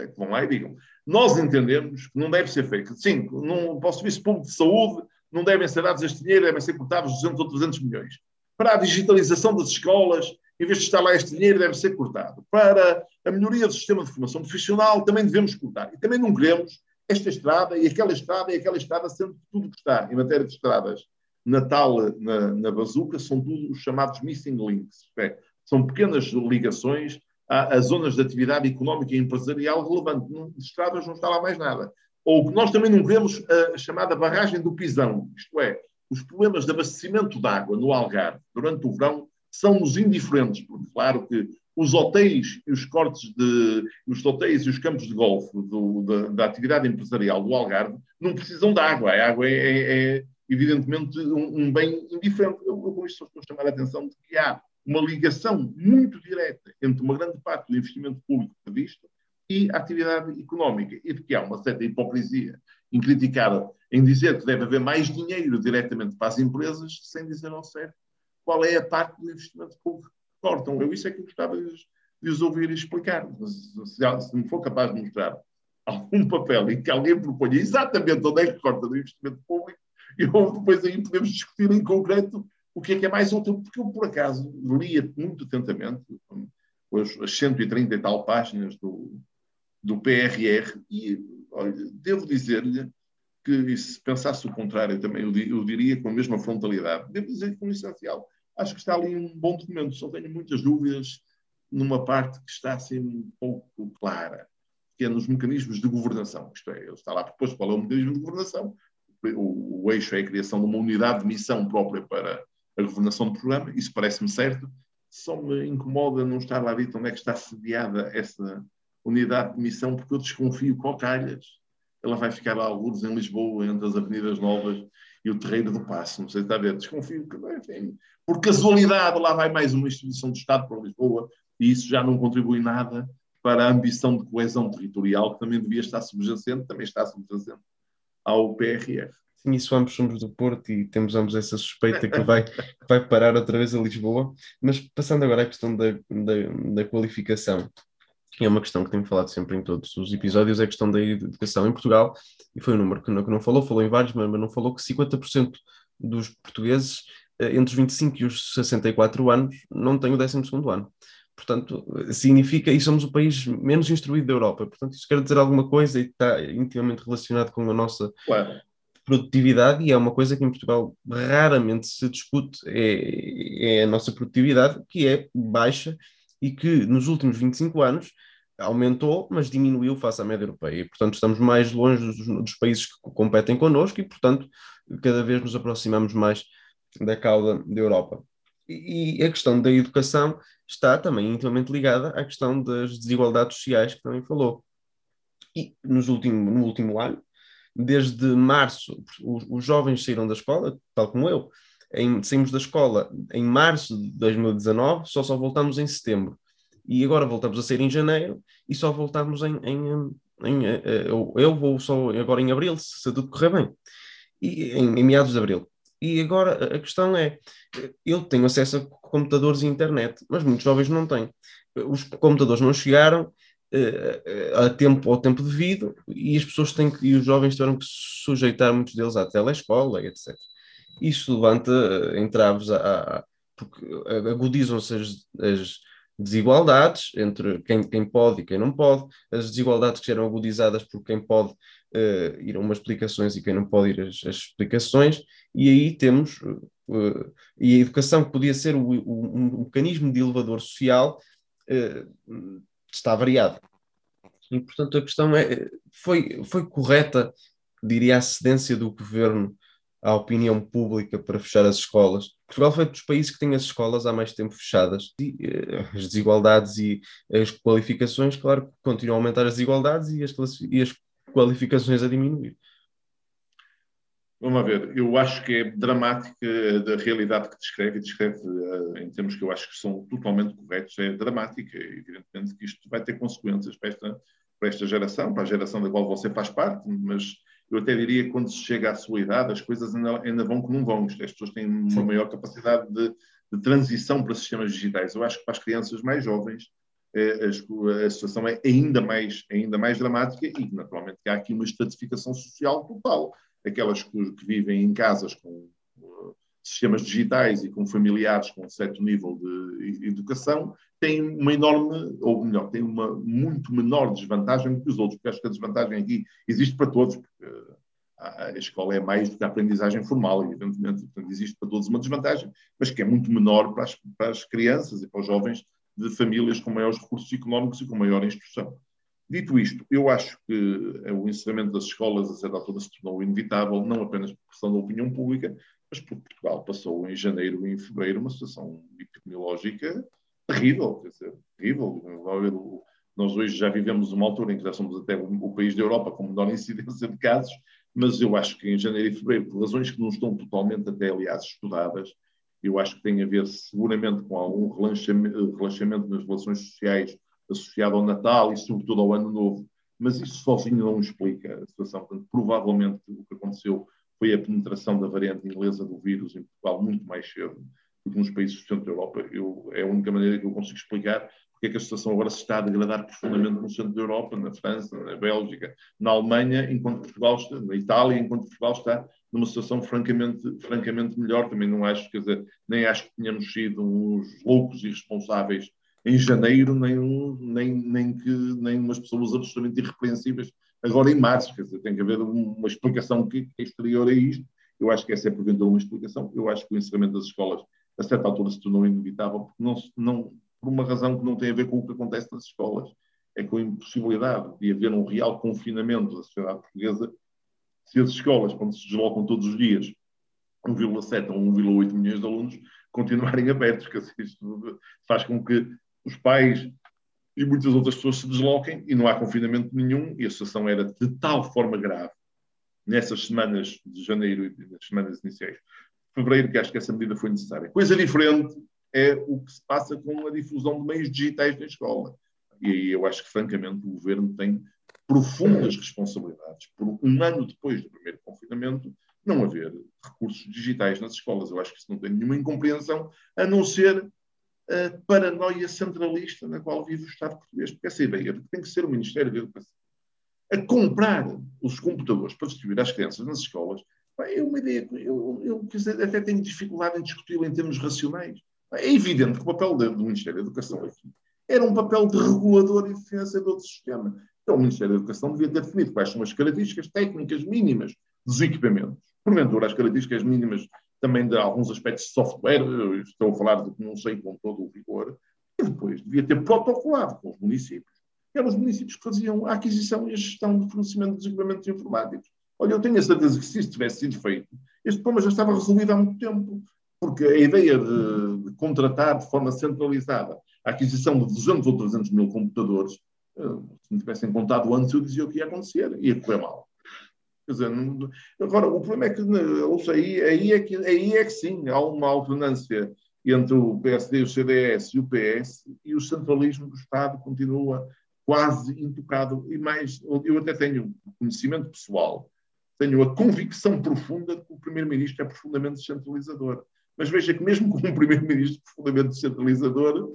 É que vão lá e digam. Nós entendemos que não deve ser feito. Sim, não, para o Serviço Público de Saúde não devem ser dados este dinheiro, devem ser cortados 200 ou 300 milhões. Para a digitalização das escolas, em vez de estar lá este dinheiro, deve ser cortado. Para a melhoria do sistema de formação profissional, também devemos cortar. E também não queremos esta estrada e aquela estrada e aquela estrada, sendo tudo que está em matéria de estradas na tal, na, na bazuca, são tudo os chamados missing links. É, são pequenas ligações a, zonas de atividade económica e empresarial relevante. Não, estradas não está lá mais nada. Ou que nós também não queremos a, a chamada barragem do Pisão, isto é, os problemas de abastecimento de água no Algarve durante o verão são-nos indiferentes, porque claro que os hotéis e os cortes de os hotéis e os campos de golfe do, da, da, atividade empresarial do Algarve não precisam de água. A água é, é, é evidentemente um, um, bem indiferente. Eu, eu com isto estou a chamar a atenção de que há uma ligação muito direta entre uma grande parte do investimento público previsto e a atividade económica, e de que há uma certa hipocrisia em criticar, em dizer que deve haver mais dinheiro diretamente para as empresas, sem dizer ao certo qual é a parte do investimento que cortam. Eu isso é que eu gostava de, de os ouvir explicar. Se, se me for capaz de mostrar algum papel em que alguém proponha exatamente onde é que corta do investimento público, eu depois aí podemos discutir em concreto o que é que é mais útil, porque eu, por acaso, lia muito atentamente as 130 e tal páginas do, do PRR e olha, devo dizer-lhe que, se pensasse o contrário, também eu, diria com a mesma frontalidade. Devo dizer que, como essencial, acho que está ali um bom documento. Só tenho muitas dúvidas numa parte que está assim um pouco clara, que é nos mecanismos de governação. Isto é, está lá proposto qual é o mecanismo de governação. O, o eixo é a criação de uma unidade de missão própria para a governação do programa. Isso parece-me certo. Só me incomoda não estar lá dito onde é que está sediada essa unidade de missão, porque eu desconfio que, calhas, ela vai ficar lá alguns em Lisboa, entre as Avenidas Novas e o Terreiro do Passo. Não sei se está a ver, desconfio que, enfim, por casualidade, lá vai mais uma instituição de Estado para Lisboa e isso já não contribui nada para a ambição de coesão territorial que também devia estar subjacente, também está subjacente ao PRR. Sim, isso ambos somos do Porto e temos ambos essa suspeita que vai, vai parar outra vez a Lisboa. Mas passando agora à questão da, da, da qualificação, que é uma questão que tenho falado sempre em todos os episódios, é a questão da educação em Portugal, e foi um número que não, que não falou, falou em vários, mas não falou que 50% dos portugueses eh, entre os 25 e os 64 anos não têm o 12 ano. Portanto, significa, e somos o país menos instruído da Europa, portanto, isso quer dizer alguma coisa e está intimamente relacionado com a nossa claro. produtividade, e é uma coisa que em Portugal raramente se discute, é, é a nossa produtividade, que é baixa, e que nos últimos 25 anos aumentou, mas diminuiu face à média europeia. E, portanto, estamos mais longe dos, dos, países que competem connosco e, portanto, cada vez nos aproximamos mais da cauda da Europa. E, e a questão da educação está também intimamente ligada à questão das desigualdades sociais que também falou. E nos último, no último ano, desde março, os, os jovens saíram da escola, tal como eu, em, saímos da escola em março de 2019, só só voltamos em setembro e agora voltamos a sair em janeiro e só voltamos em, em, em eh, eh, eu, eu, vou só agora em abril, se, tudo correr bem, e, em, em, meados de abril. E agora a questão é, eu tenho acesso a computadores e internet, mas muitos jovens não têm. Os computadores não chegaram uh, a tempo, ao tempo devido e as pessoas têm que, e os jovens tiveram que sujeitar muitos deles à telescola, etc. Isso levanta entraves a, a porque agudizam-se as, as desigualdades entre quem, quem pode e quem não pode, as desigualdades que eram agudizadas por quem pode uh, ir a umas explicações e quem não pode ir às, explicações, e aí temos, uh, e a educação que podia ser o, o, um mecanismo de elevador social uh, está variado. E, portanto, a questão é, foi, foi correta, diria, a cedência do governo à opinião pública para fechar as escolas. Portugal foi dos países que tem as escolas há mais tempo fechadas. E, uh, as desigualdades e as qualificações, claro, continuam a aumentar as desigualdades e as, e as qualificações a diminuir. Vamos ver, eu acho que é dramática da realidade que descreve, e descreve uh, em termos que eu acho que são totalmente corretos, é dramática. Evidentemente que isto vai ter consequências para esta, para esta geração, para a geração da qual você faz parte, mas eu até diria que quando se chega à sua idade, as coisas ainda, ainda vão que não vão. As pessoas têm uma Sim. maior capacidade de, de, transição para sistemas digitais. Eu acho que para as crianças mais jovens é, a, a, situação é ainda mais, ainda mais dramática e, naturalmente, há aqui uma estratificação social total. Aquelas que, que vivem em casas com uh, sistemas digitais e com familiares com um certo nível de educação têm uma enorme, ou melhor, têm uma muito menor desvantagem do que os outros, porque acho que a desvantagem aqui existe para todos, porque a escola é mais do que a aprendizagem formal, evidentemente, portanto, existe para todos uma desvantagem, mas que é muito menor para as, para as crianças e para os jovens de famílias com maiores recursos económicos e com maior instrução. Dito isto, eu acho que o encerramento das escolas a certa altura se tornou inevitável, não apenas por questão da opinião pública, mas porque Portugal passou em janeiro e em fevereiro uma situação epidemiológica terrível, quer dizer, terrível. Nós hoje já vivemos uma altura em que já somos até o país da Europa com menor incidência de casos, mas eu acho que em janeiro e fevereiro, por razões que não estão totalmente até, aliás, estudadas, eu acho que tem a ver seguramente com algum relaxamento, relaxamento nas relações sociais associado ao Natal e sobretudo ao Ano Novo, mas isso sozinho não explica a situação. Portanto, provavelmente o que aconteceu foi a penetração da variante inglesa do vírus em Portugal muito mais cedo nos países do centro da Europa. Eu, é a única maneira que eu consigo explicar porque é que a situação agora se está a degradar profundamente no centro da Europa, na França, na Bélgica, na Alemanha, enquanto Portugal está, na Itália, enquanto Portugal está numa situação francamente, francamente melhor. Também não acho, quer dizer, nem acho que tenhamos sido uns loucos irresponsáveis em janeiro, nem, nem, nem, que, nem umas pessoas absolutamente irrepreensíveis agora em março. Quer dizer, tem que haver uma explicação que é exterior a isto. Eu acho que essa é, porventura, uma explicação. Eu acho que o encerramento das escolas, a certa altura, se tornou inevitável, porque não, não, por uma razão que não tem a ver com o que acontece nas escolas. É com a impossibilidade de haver um real confinamento da sociedade portuguesa se as escolas, quando se deslocam todos os dias 1,7 ou 1,8 milhões de alunos, continuarem abertos. Que isto faz com que os pais e muitas outras pessoas se desloquem e não há confinamento nenhum e a situação era de tal forma grave nessas semanas de janeiro e nas semanas iniciais fevereiro que acho que essa medida foi necessária. Coisa diferente é o que se passa com a difusão de meios digitais na escola. E aí eu acho que, francamente, o governo tem profundas responsabilidades por um ano depois do primeiro confinamento não haver recursos digitais nas escolas. Eu acho que isso não tem nenhuma incompreensão, a não ser a paranoia centralista na qual vive o Estado português. Porque essa ideia de que tem que ser o Ministério da Educação a comprar os computadores para distribuir às crianças nas escolas é uma ideia que eu, eu, até tenho dificuldade em discuti-la em termos racionais. É evidente que o papel do Ministério da Educação aqui era um papel de regulador e financiador do sistema. Então, o Ministério da Educação devia ter definido quais são as características técnicas mínimas dos equipamentos. Porventura, as características mínimas também de alguns aspectos de software, estou a falar de que não sei com todo o vigor, e depois devia ter protocolado com os municípios. Eram os municípios que faziam a aquisição e a gestão do fornecimento dos equipamentos informáticos. Olha, eu tenho a certeza que se isso tivesse sido feito, este problema já estava resolvido há muito tempo. Porque a ideia de, de contratar de forma centralizada a aquisição de 200 ou 300 mil computadores, eh, se me tivessem contado antes, eu dizia o que ia acontecer, ia correr mal. Quer dizer, não, agora, o problema é que ouça, aí, aí, é que, aí é que sim, há uma alternância entre o PSD, o CDS e o PS, e o centralismo do Estado continua quase intocado. E mais, eu até tenho conhecimento pessoal, tenho a convicção profunda de que o Primeiro-Ministro é profundamente descentralizador. Mas veja que, mesmo com um primeiro-ministro profundamente descentralizador,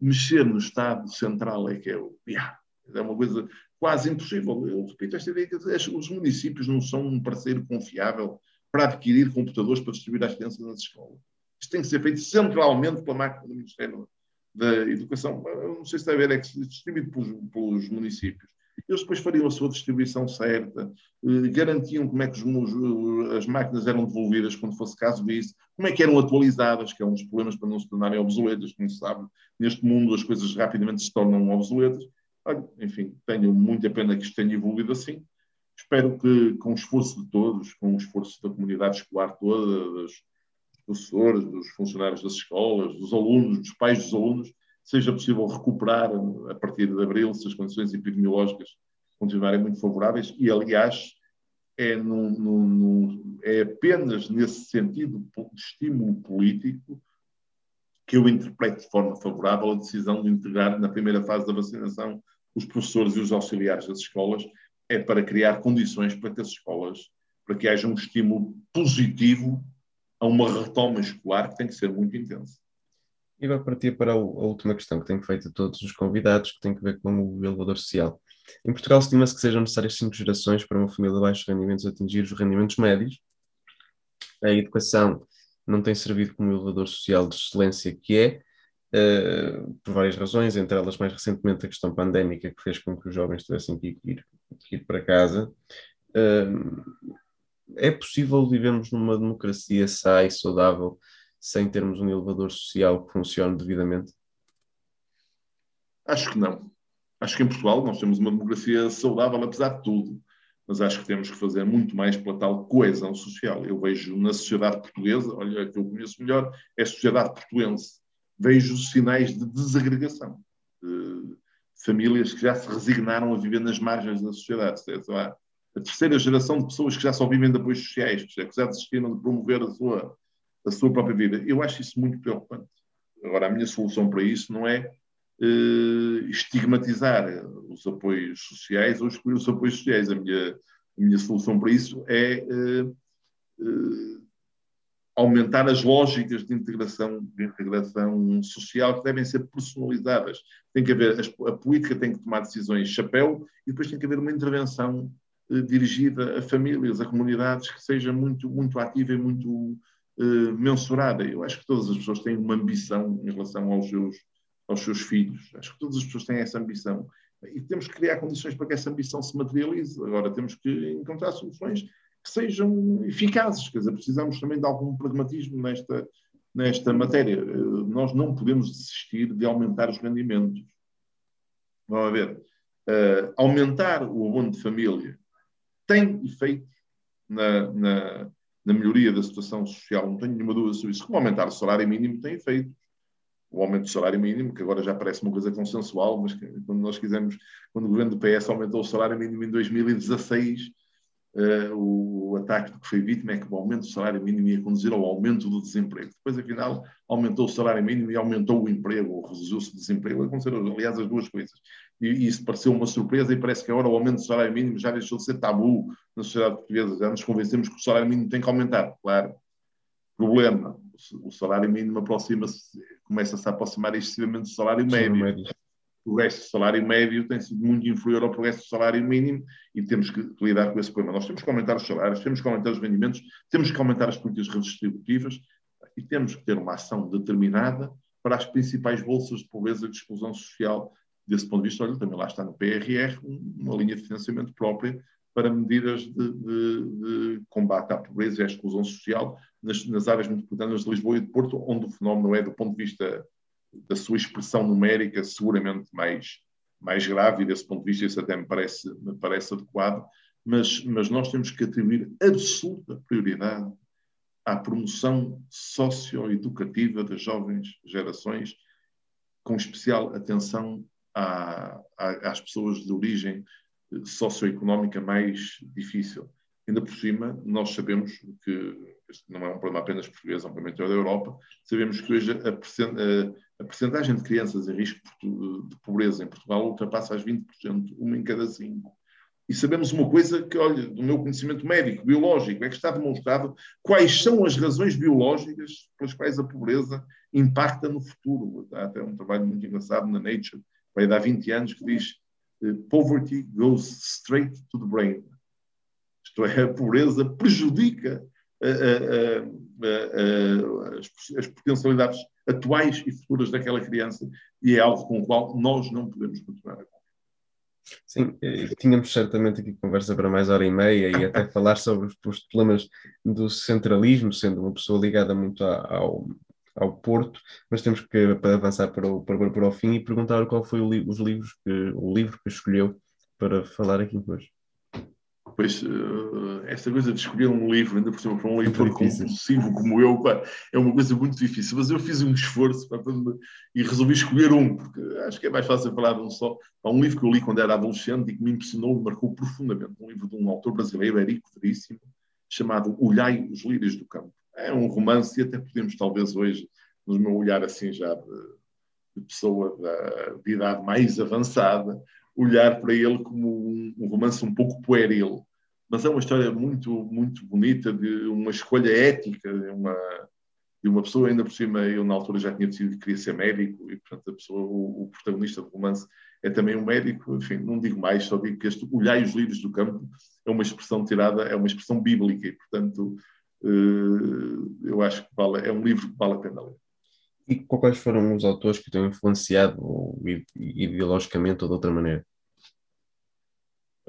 mexer no Estado Central é que é o. Yeah, é uma coisa quase impossível. Eu repito esta ideia que os municípios não são um parceiro confiável para adquirir computadores para distribuir às crianças nas escolas. Isto tem que ser feito centralmente pela máquina do Ministério da Educação. Eu não sei se está a ver, é que se distribuído pelos, pelos municípios eles depois fariam a sua distribuição certa, eh, garantiam como é que os, as máquinas eram devolvidas quando fosse caso disso, como é que eram atualizadas, que é um dos problemas para não se tornarem obsoletas, como se sabe, neste mundo as coisas rapidamente se tornam obsoletas. Olha, enfim, tenho muita pena que isto tenha evoluído assim. Espero que, com o esforço de todos, com o esforço da comunidade escolar toda, dos professores, dos funcionários das escolas, dos alunos, dos pais dos alunos, seja possível recuperar a partir de abril, se as condições epidemiológicas continuarem muito favoráveis, e aliás, é, é apenas nesse sentido de estímulo político que eu interpreto de forma favorável a decisão de integrar na primeira fase da vacinação os professores e os auxiliares das escolas, é para criar condições para que as escolas, para que haja um estímulo positivo a uma retoma escolar que tem que ser muito intensa. E agora partir para a, última questão que tenho feito a todos os convidados, que tem a ver com o elevador social. Em Portugal estima-se que sejam necessárias cinco gerações para uma família de baixos rendimentos atingir os rendimentos médios. A educação não tem servido como elevador social de excelência que é, uh, por várias razões, entre elas mais recentemente a questão pandémica que fez com que os jovens tivessem que ir, que ir para casa. Uh, é possível vivermos numa democracia sã e saudável sem termos um elevador social que funcione devidamente? Acho que não. Acho que em Portugal nós temos uma democracia saudável, apesar de tudo, mas acho que temos que fazer muito mais pela tal coesão social. Eu vejo na sociedade portuguesa, olha, que eu conheço melhor, é a sociedade portuense. Vejo sinais de desagregação. De famílias que já se resignaram a viver nas margens da sociedade. A terceira geração de pessoas que já só vivem de apoios sociais, que já desistiram de promover a sua da sua própria vida. Eu acho isso muito preocupante. Agora, a minha solução para isso não é uh, estigmatizar os apoios sociais ou excluir os apoios sociais. A minha, a minha solução para isso é uh, uh, aumentar as lógicas de integração, de integração social que devem ser personalizadas. Tem que haver, a, a política tem que tomar decisões chapéu e depois tem que haver uma intervenção dirigida a famílias, a comunidades que seja muito, muito ativa e muito eh, mensurada. Eu acho que todas as pessoas têm uma ambição em relação aos seus, aos seus filhos. Acho que todas as pessoas têm essa ambição. E temos que criar condições para que essa ambição se materialize. Agora temos que encontrar soluções que sejam eficazes. Quer dizer, precisamos também de algum pragmatismo nesta, nesta matéria. Nós não podemos desistir de aumentar os rendimentos. Vamos ver. Uh, aumentar o abono de família tem efeito na, na, na, melhoria da situação social, não tenho nenhuma dúvida sobre isso. Como aumentar o salário mínimo tem efeito o aumento do salário mínimo, que agora já parece uma coisa consensual, mas que, quando nós quisemos, quando o governo do PS aumentou o salário mínimo em 2016, uh, o ataque do que foi vítima é que o aumento do salário mínimo ia conduzir ao aumento do desemprego. Depois, afinal, aumentou o salário mínimo e aumentou o emprego, ou reduziu-se o desemprego. Aconteceram, aliás, as duas coisas. E, e, isso pareceu uma surpresa e parece que agora o aumento do salário mínimo já deixou de ser tabu na sociedade portuguesa. Já nos convencemos que o salário mínimo tem que aumentar, claro. Problema, o salário mínimo aproxima-se, começa-se a aproximar excessivamente do salário médio. O resto do salário médio tem sido muito inferior ao progresso do salário mínimo e temos que lidar com esse problema. Nós temos que aumentar os salários, temos que aumentar os rendimentos, temos que aumentar as políticas redistributivas e temos que ter uma ação determinada para as principais bolsas de pobreza e de exclusão social. Desse ponto de vista, olha, também lá está no PRR uma linha de financiamento própria para medidas de, de, de, combate à pobreza e à exclusão social nas, nas, áreas metropolitanas de Lisboa e de Porto, onde o fenómeno é, do ponto de vista da sua expressão numérica, seguramente mais, mais grave, e desse ponto de vista isso até me parece, me parece adequado, mas, mas nós temos que atribuir absoluta prioridade à promoção socioeducativa das jovens gerações, com especial atenção às pessoas de origem socioeconómica mais difícil. Ainda por cima, nós sabemos que, este não é um problema apenas português, é um problema da Europa, sabemos que hoje a, a, a percentagem de crianças em risco de pobreza em Portugal ultrapassa as 20%, uma em cada cinco. E sabemos uma coisa que, olha, do meu conhecimento médico, biológico, é que está demonstrado quais são as razões biológicas pelas quais a pobreza impacta no futuro. Há até um trabalho muito engraçado na Nature, vai dar 20 anos, que diz poverty goes straight to the brain. Isto é, a pobreza prejudica as, as potencialidades atuais e futuras daquela criança e é algo com o qual nós não podemos continuar a. Sim, tínhamos certamente aqui conversa para mais hora e meia e até falar sobre os problemas do centralismo, sendo uma pessoa ligada muito ao, ao Porto, mas temos que avançar para o, para, para o fim e perguntar qual foi o, os livros que, o livro que escolheu para falar aqui hoje. Pois, uh, essa coisa de escolher um livro, ainda por cima para um leitor compulsivo como eu, pá, é uma coisa muito difícil. Mas eu fiz um esforço pá, e resolvi escolher um, porque acho que é mais fácil falar de um só. Há um livro que eu li quando era adolescente e que me impressionou, me marcou profundamente. Um livro de um autor brasileiro, Érico Veríssimo, chamado Olhai os Lírios do Campo é um romance e até podemos talvez hoje, no meu olhar assim já de, de pessoa da, de idade mais avançada, olhar para ele como um, um, romance um pouco pueril, mas é uma história muito muito bonita de uma escolha ética de uma de uma pessoa ainda por cima eu na altura já tinha decidido que queria ser médico e portanto a pessoa o, o protagonista do romance é também um médico enfim não digo mais só digo que este olhai os livros do campo é uma expressão tirada é uma expressão bíblica e portanto eh, eu acho que vale, é um livro que vale a pena ler. E quais foram os autores que te influenciado ideologicamente ou de outra maneira?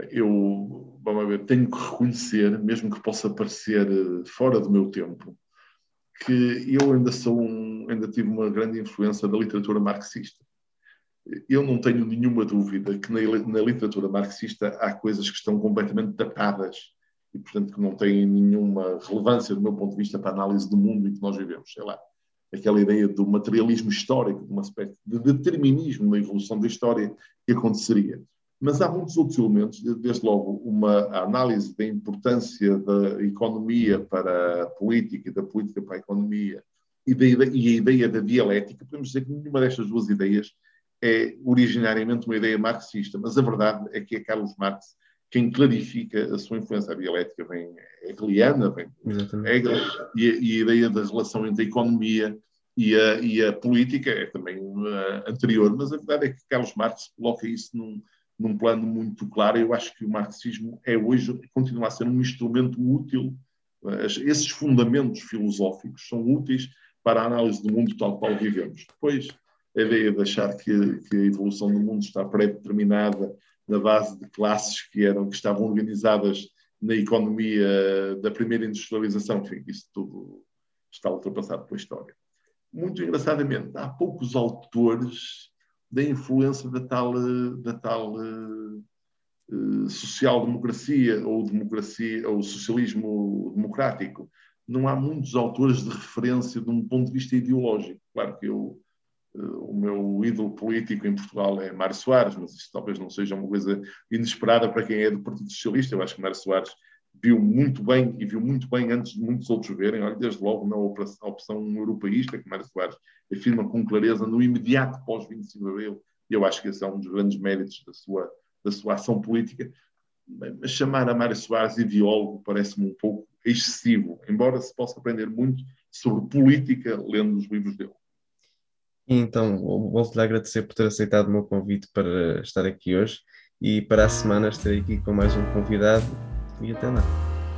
Eu, vamos ver, tenho que reconhecer, mesmo que possa parecer eh, fora do meu tempo, que eu ainda sou um, ainda tive uma grande influência da literatura marxista. Eu não tenho nenhuma dúvida que na, na literatura marxista há coisas que estão completamente tapadas e, portanto, que não têm nenhuma relevância, do meu ponto de vista, para a análise do mundo em que nós vivemos. Sei lá, aquela ideia do materialismo histórico, de uma espécie de determinismo na evolução da história que aconteceria. Mas há muitos outros elementos, desde logo uma análise da importância da economia para a política e da política para a economia e, da, e a ideia da dialética. Podemos dizer que nenhuma destas duas ideias é originariamente uma ideia marxista, mas a verdade é que é Carlos Marx quem clarifica a sua influência dialética vem hegeliana, vem Hegel, e, e, a ideia da relação entre a economia e a, e a política é também uh, anterior, mas a verdade é que Carlos Marx coloca isso num, num plano muito claro. Eu acho que o marxismo é hoje, continua a ser um instrumento útil. Uh, esses fundamentos filosóficos são úteis para a análise do mundo tal qual vivemos. Depois, a ideia de achar que, que a evolução do mundo está pré-determinada na base de classes que eram que estavam organizadas na economia da primeira industrialização, enfim, isso tudo está ultrapassado pela história. Muito engraçadamente, há poucos autores da influência da tal, da tal uh, social-democracia ou democracia ou socialismo democrático. Não há muitos autores de referência de um ponto de vista ideológico. Claro que eu o meu ídolo político em Portugal é Mário Soares, mas isto talvez não seja uma coisa inesperada para quem é do Partido Socialista. Eu acho que Mário Soares viu muito bem e viu muito bem antes de muitos outros verem. Olha, desde logo na opção, europeísta, que Mário Soares afirma com clareza no imediato pós-25 de abril. Eu acho que esse é um dos grandes méritos da sua, da sua ação política. Mas chamar a Mário Soares ideólogo parece-me um pouco excessivo, embora se possa aprender muito sobre política lendo os livros dele. Então, volto-lhe a agradecer por ter aceitado o meu convite para estar aqui hoje e para a semana estarei aqui com mais um convidado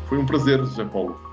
Foi um prazer, José Paulo.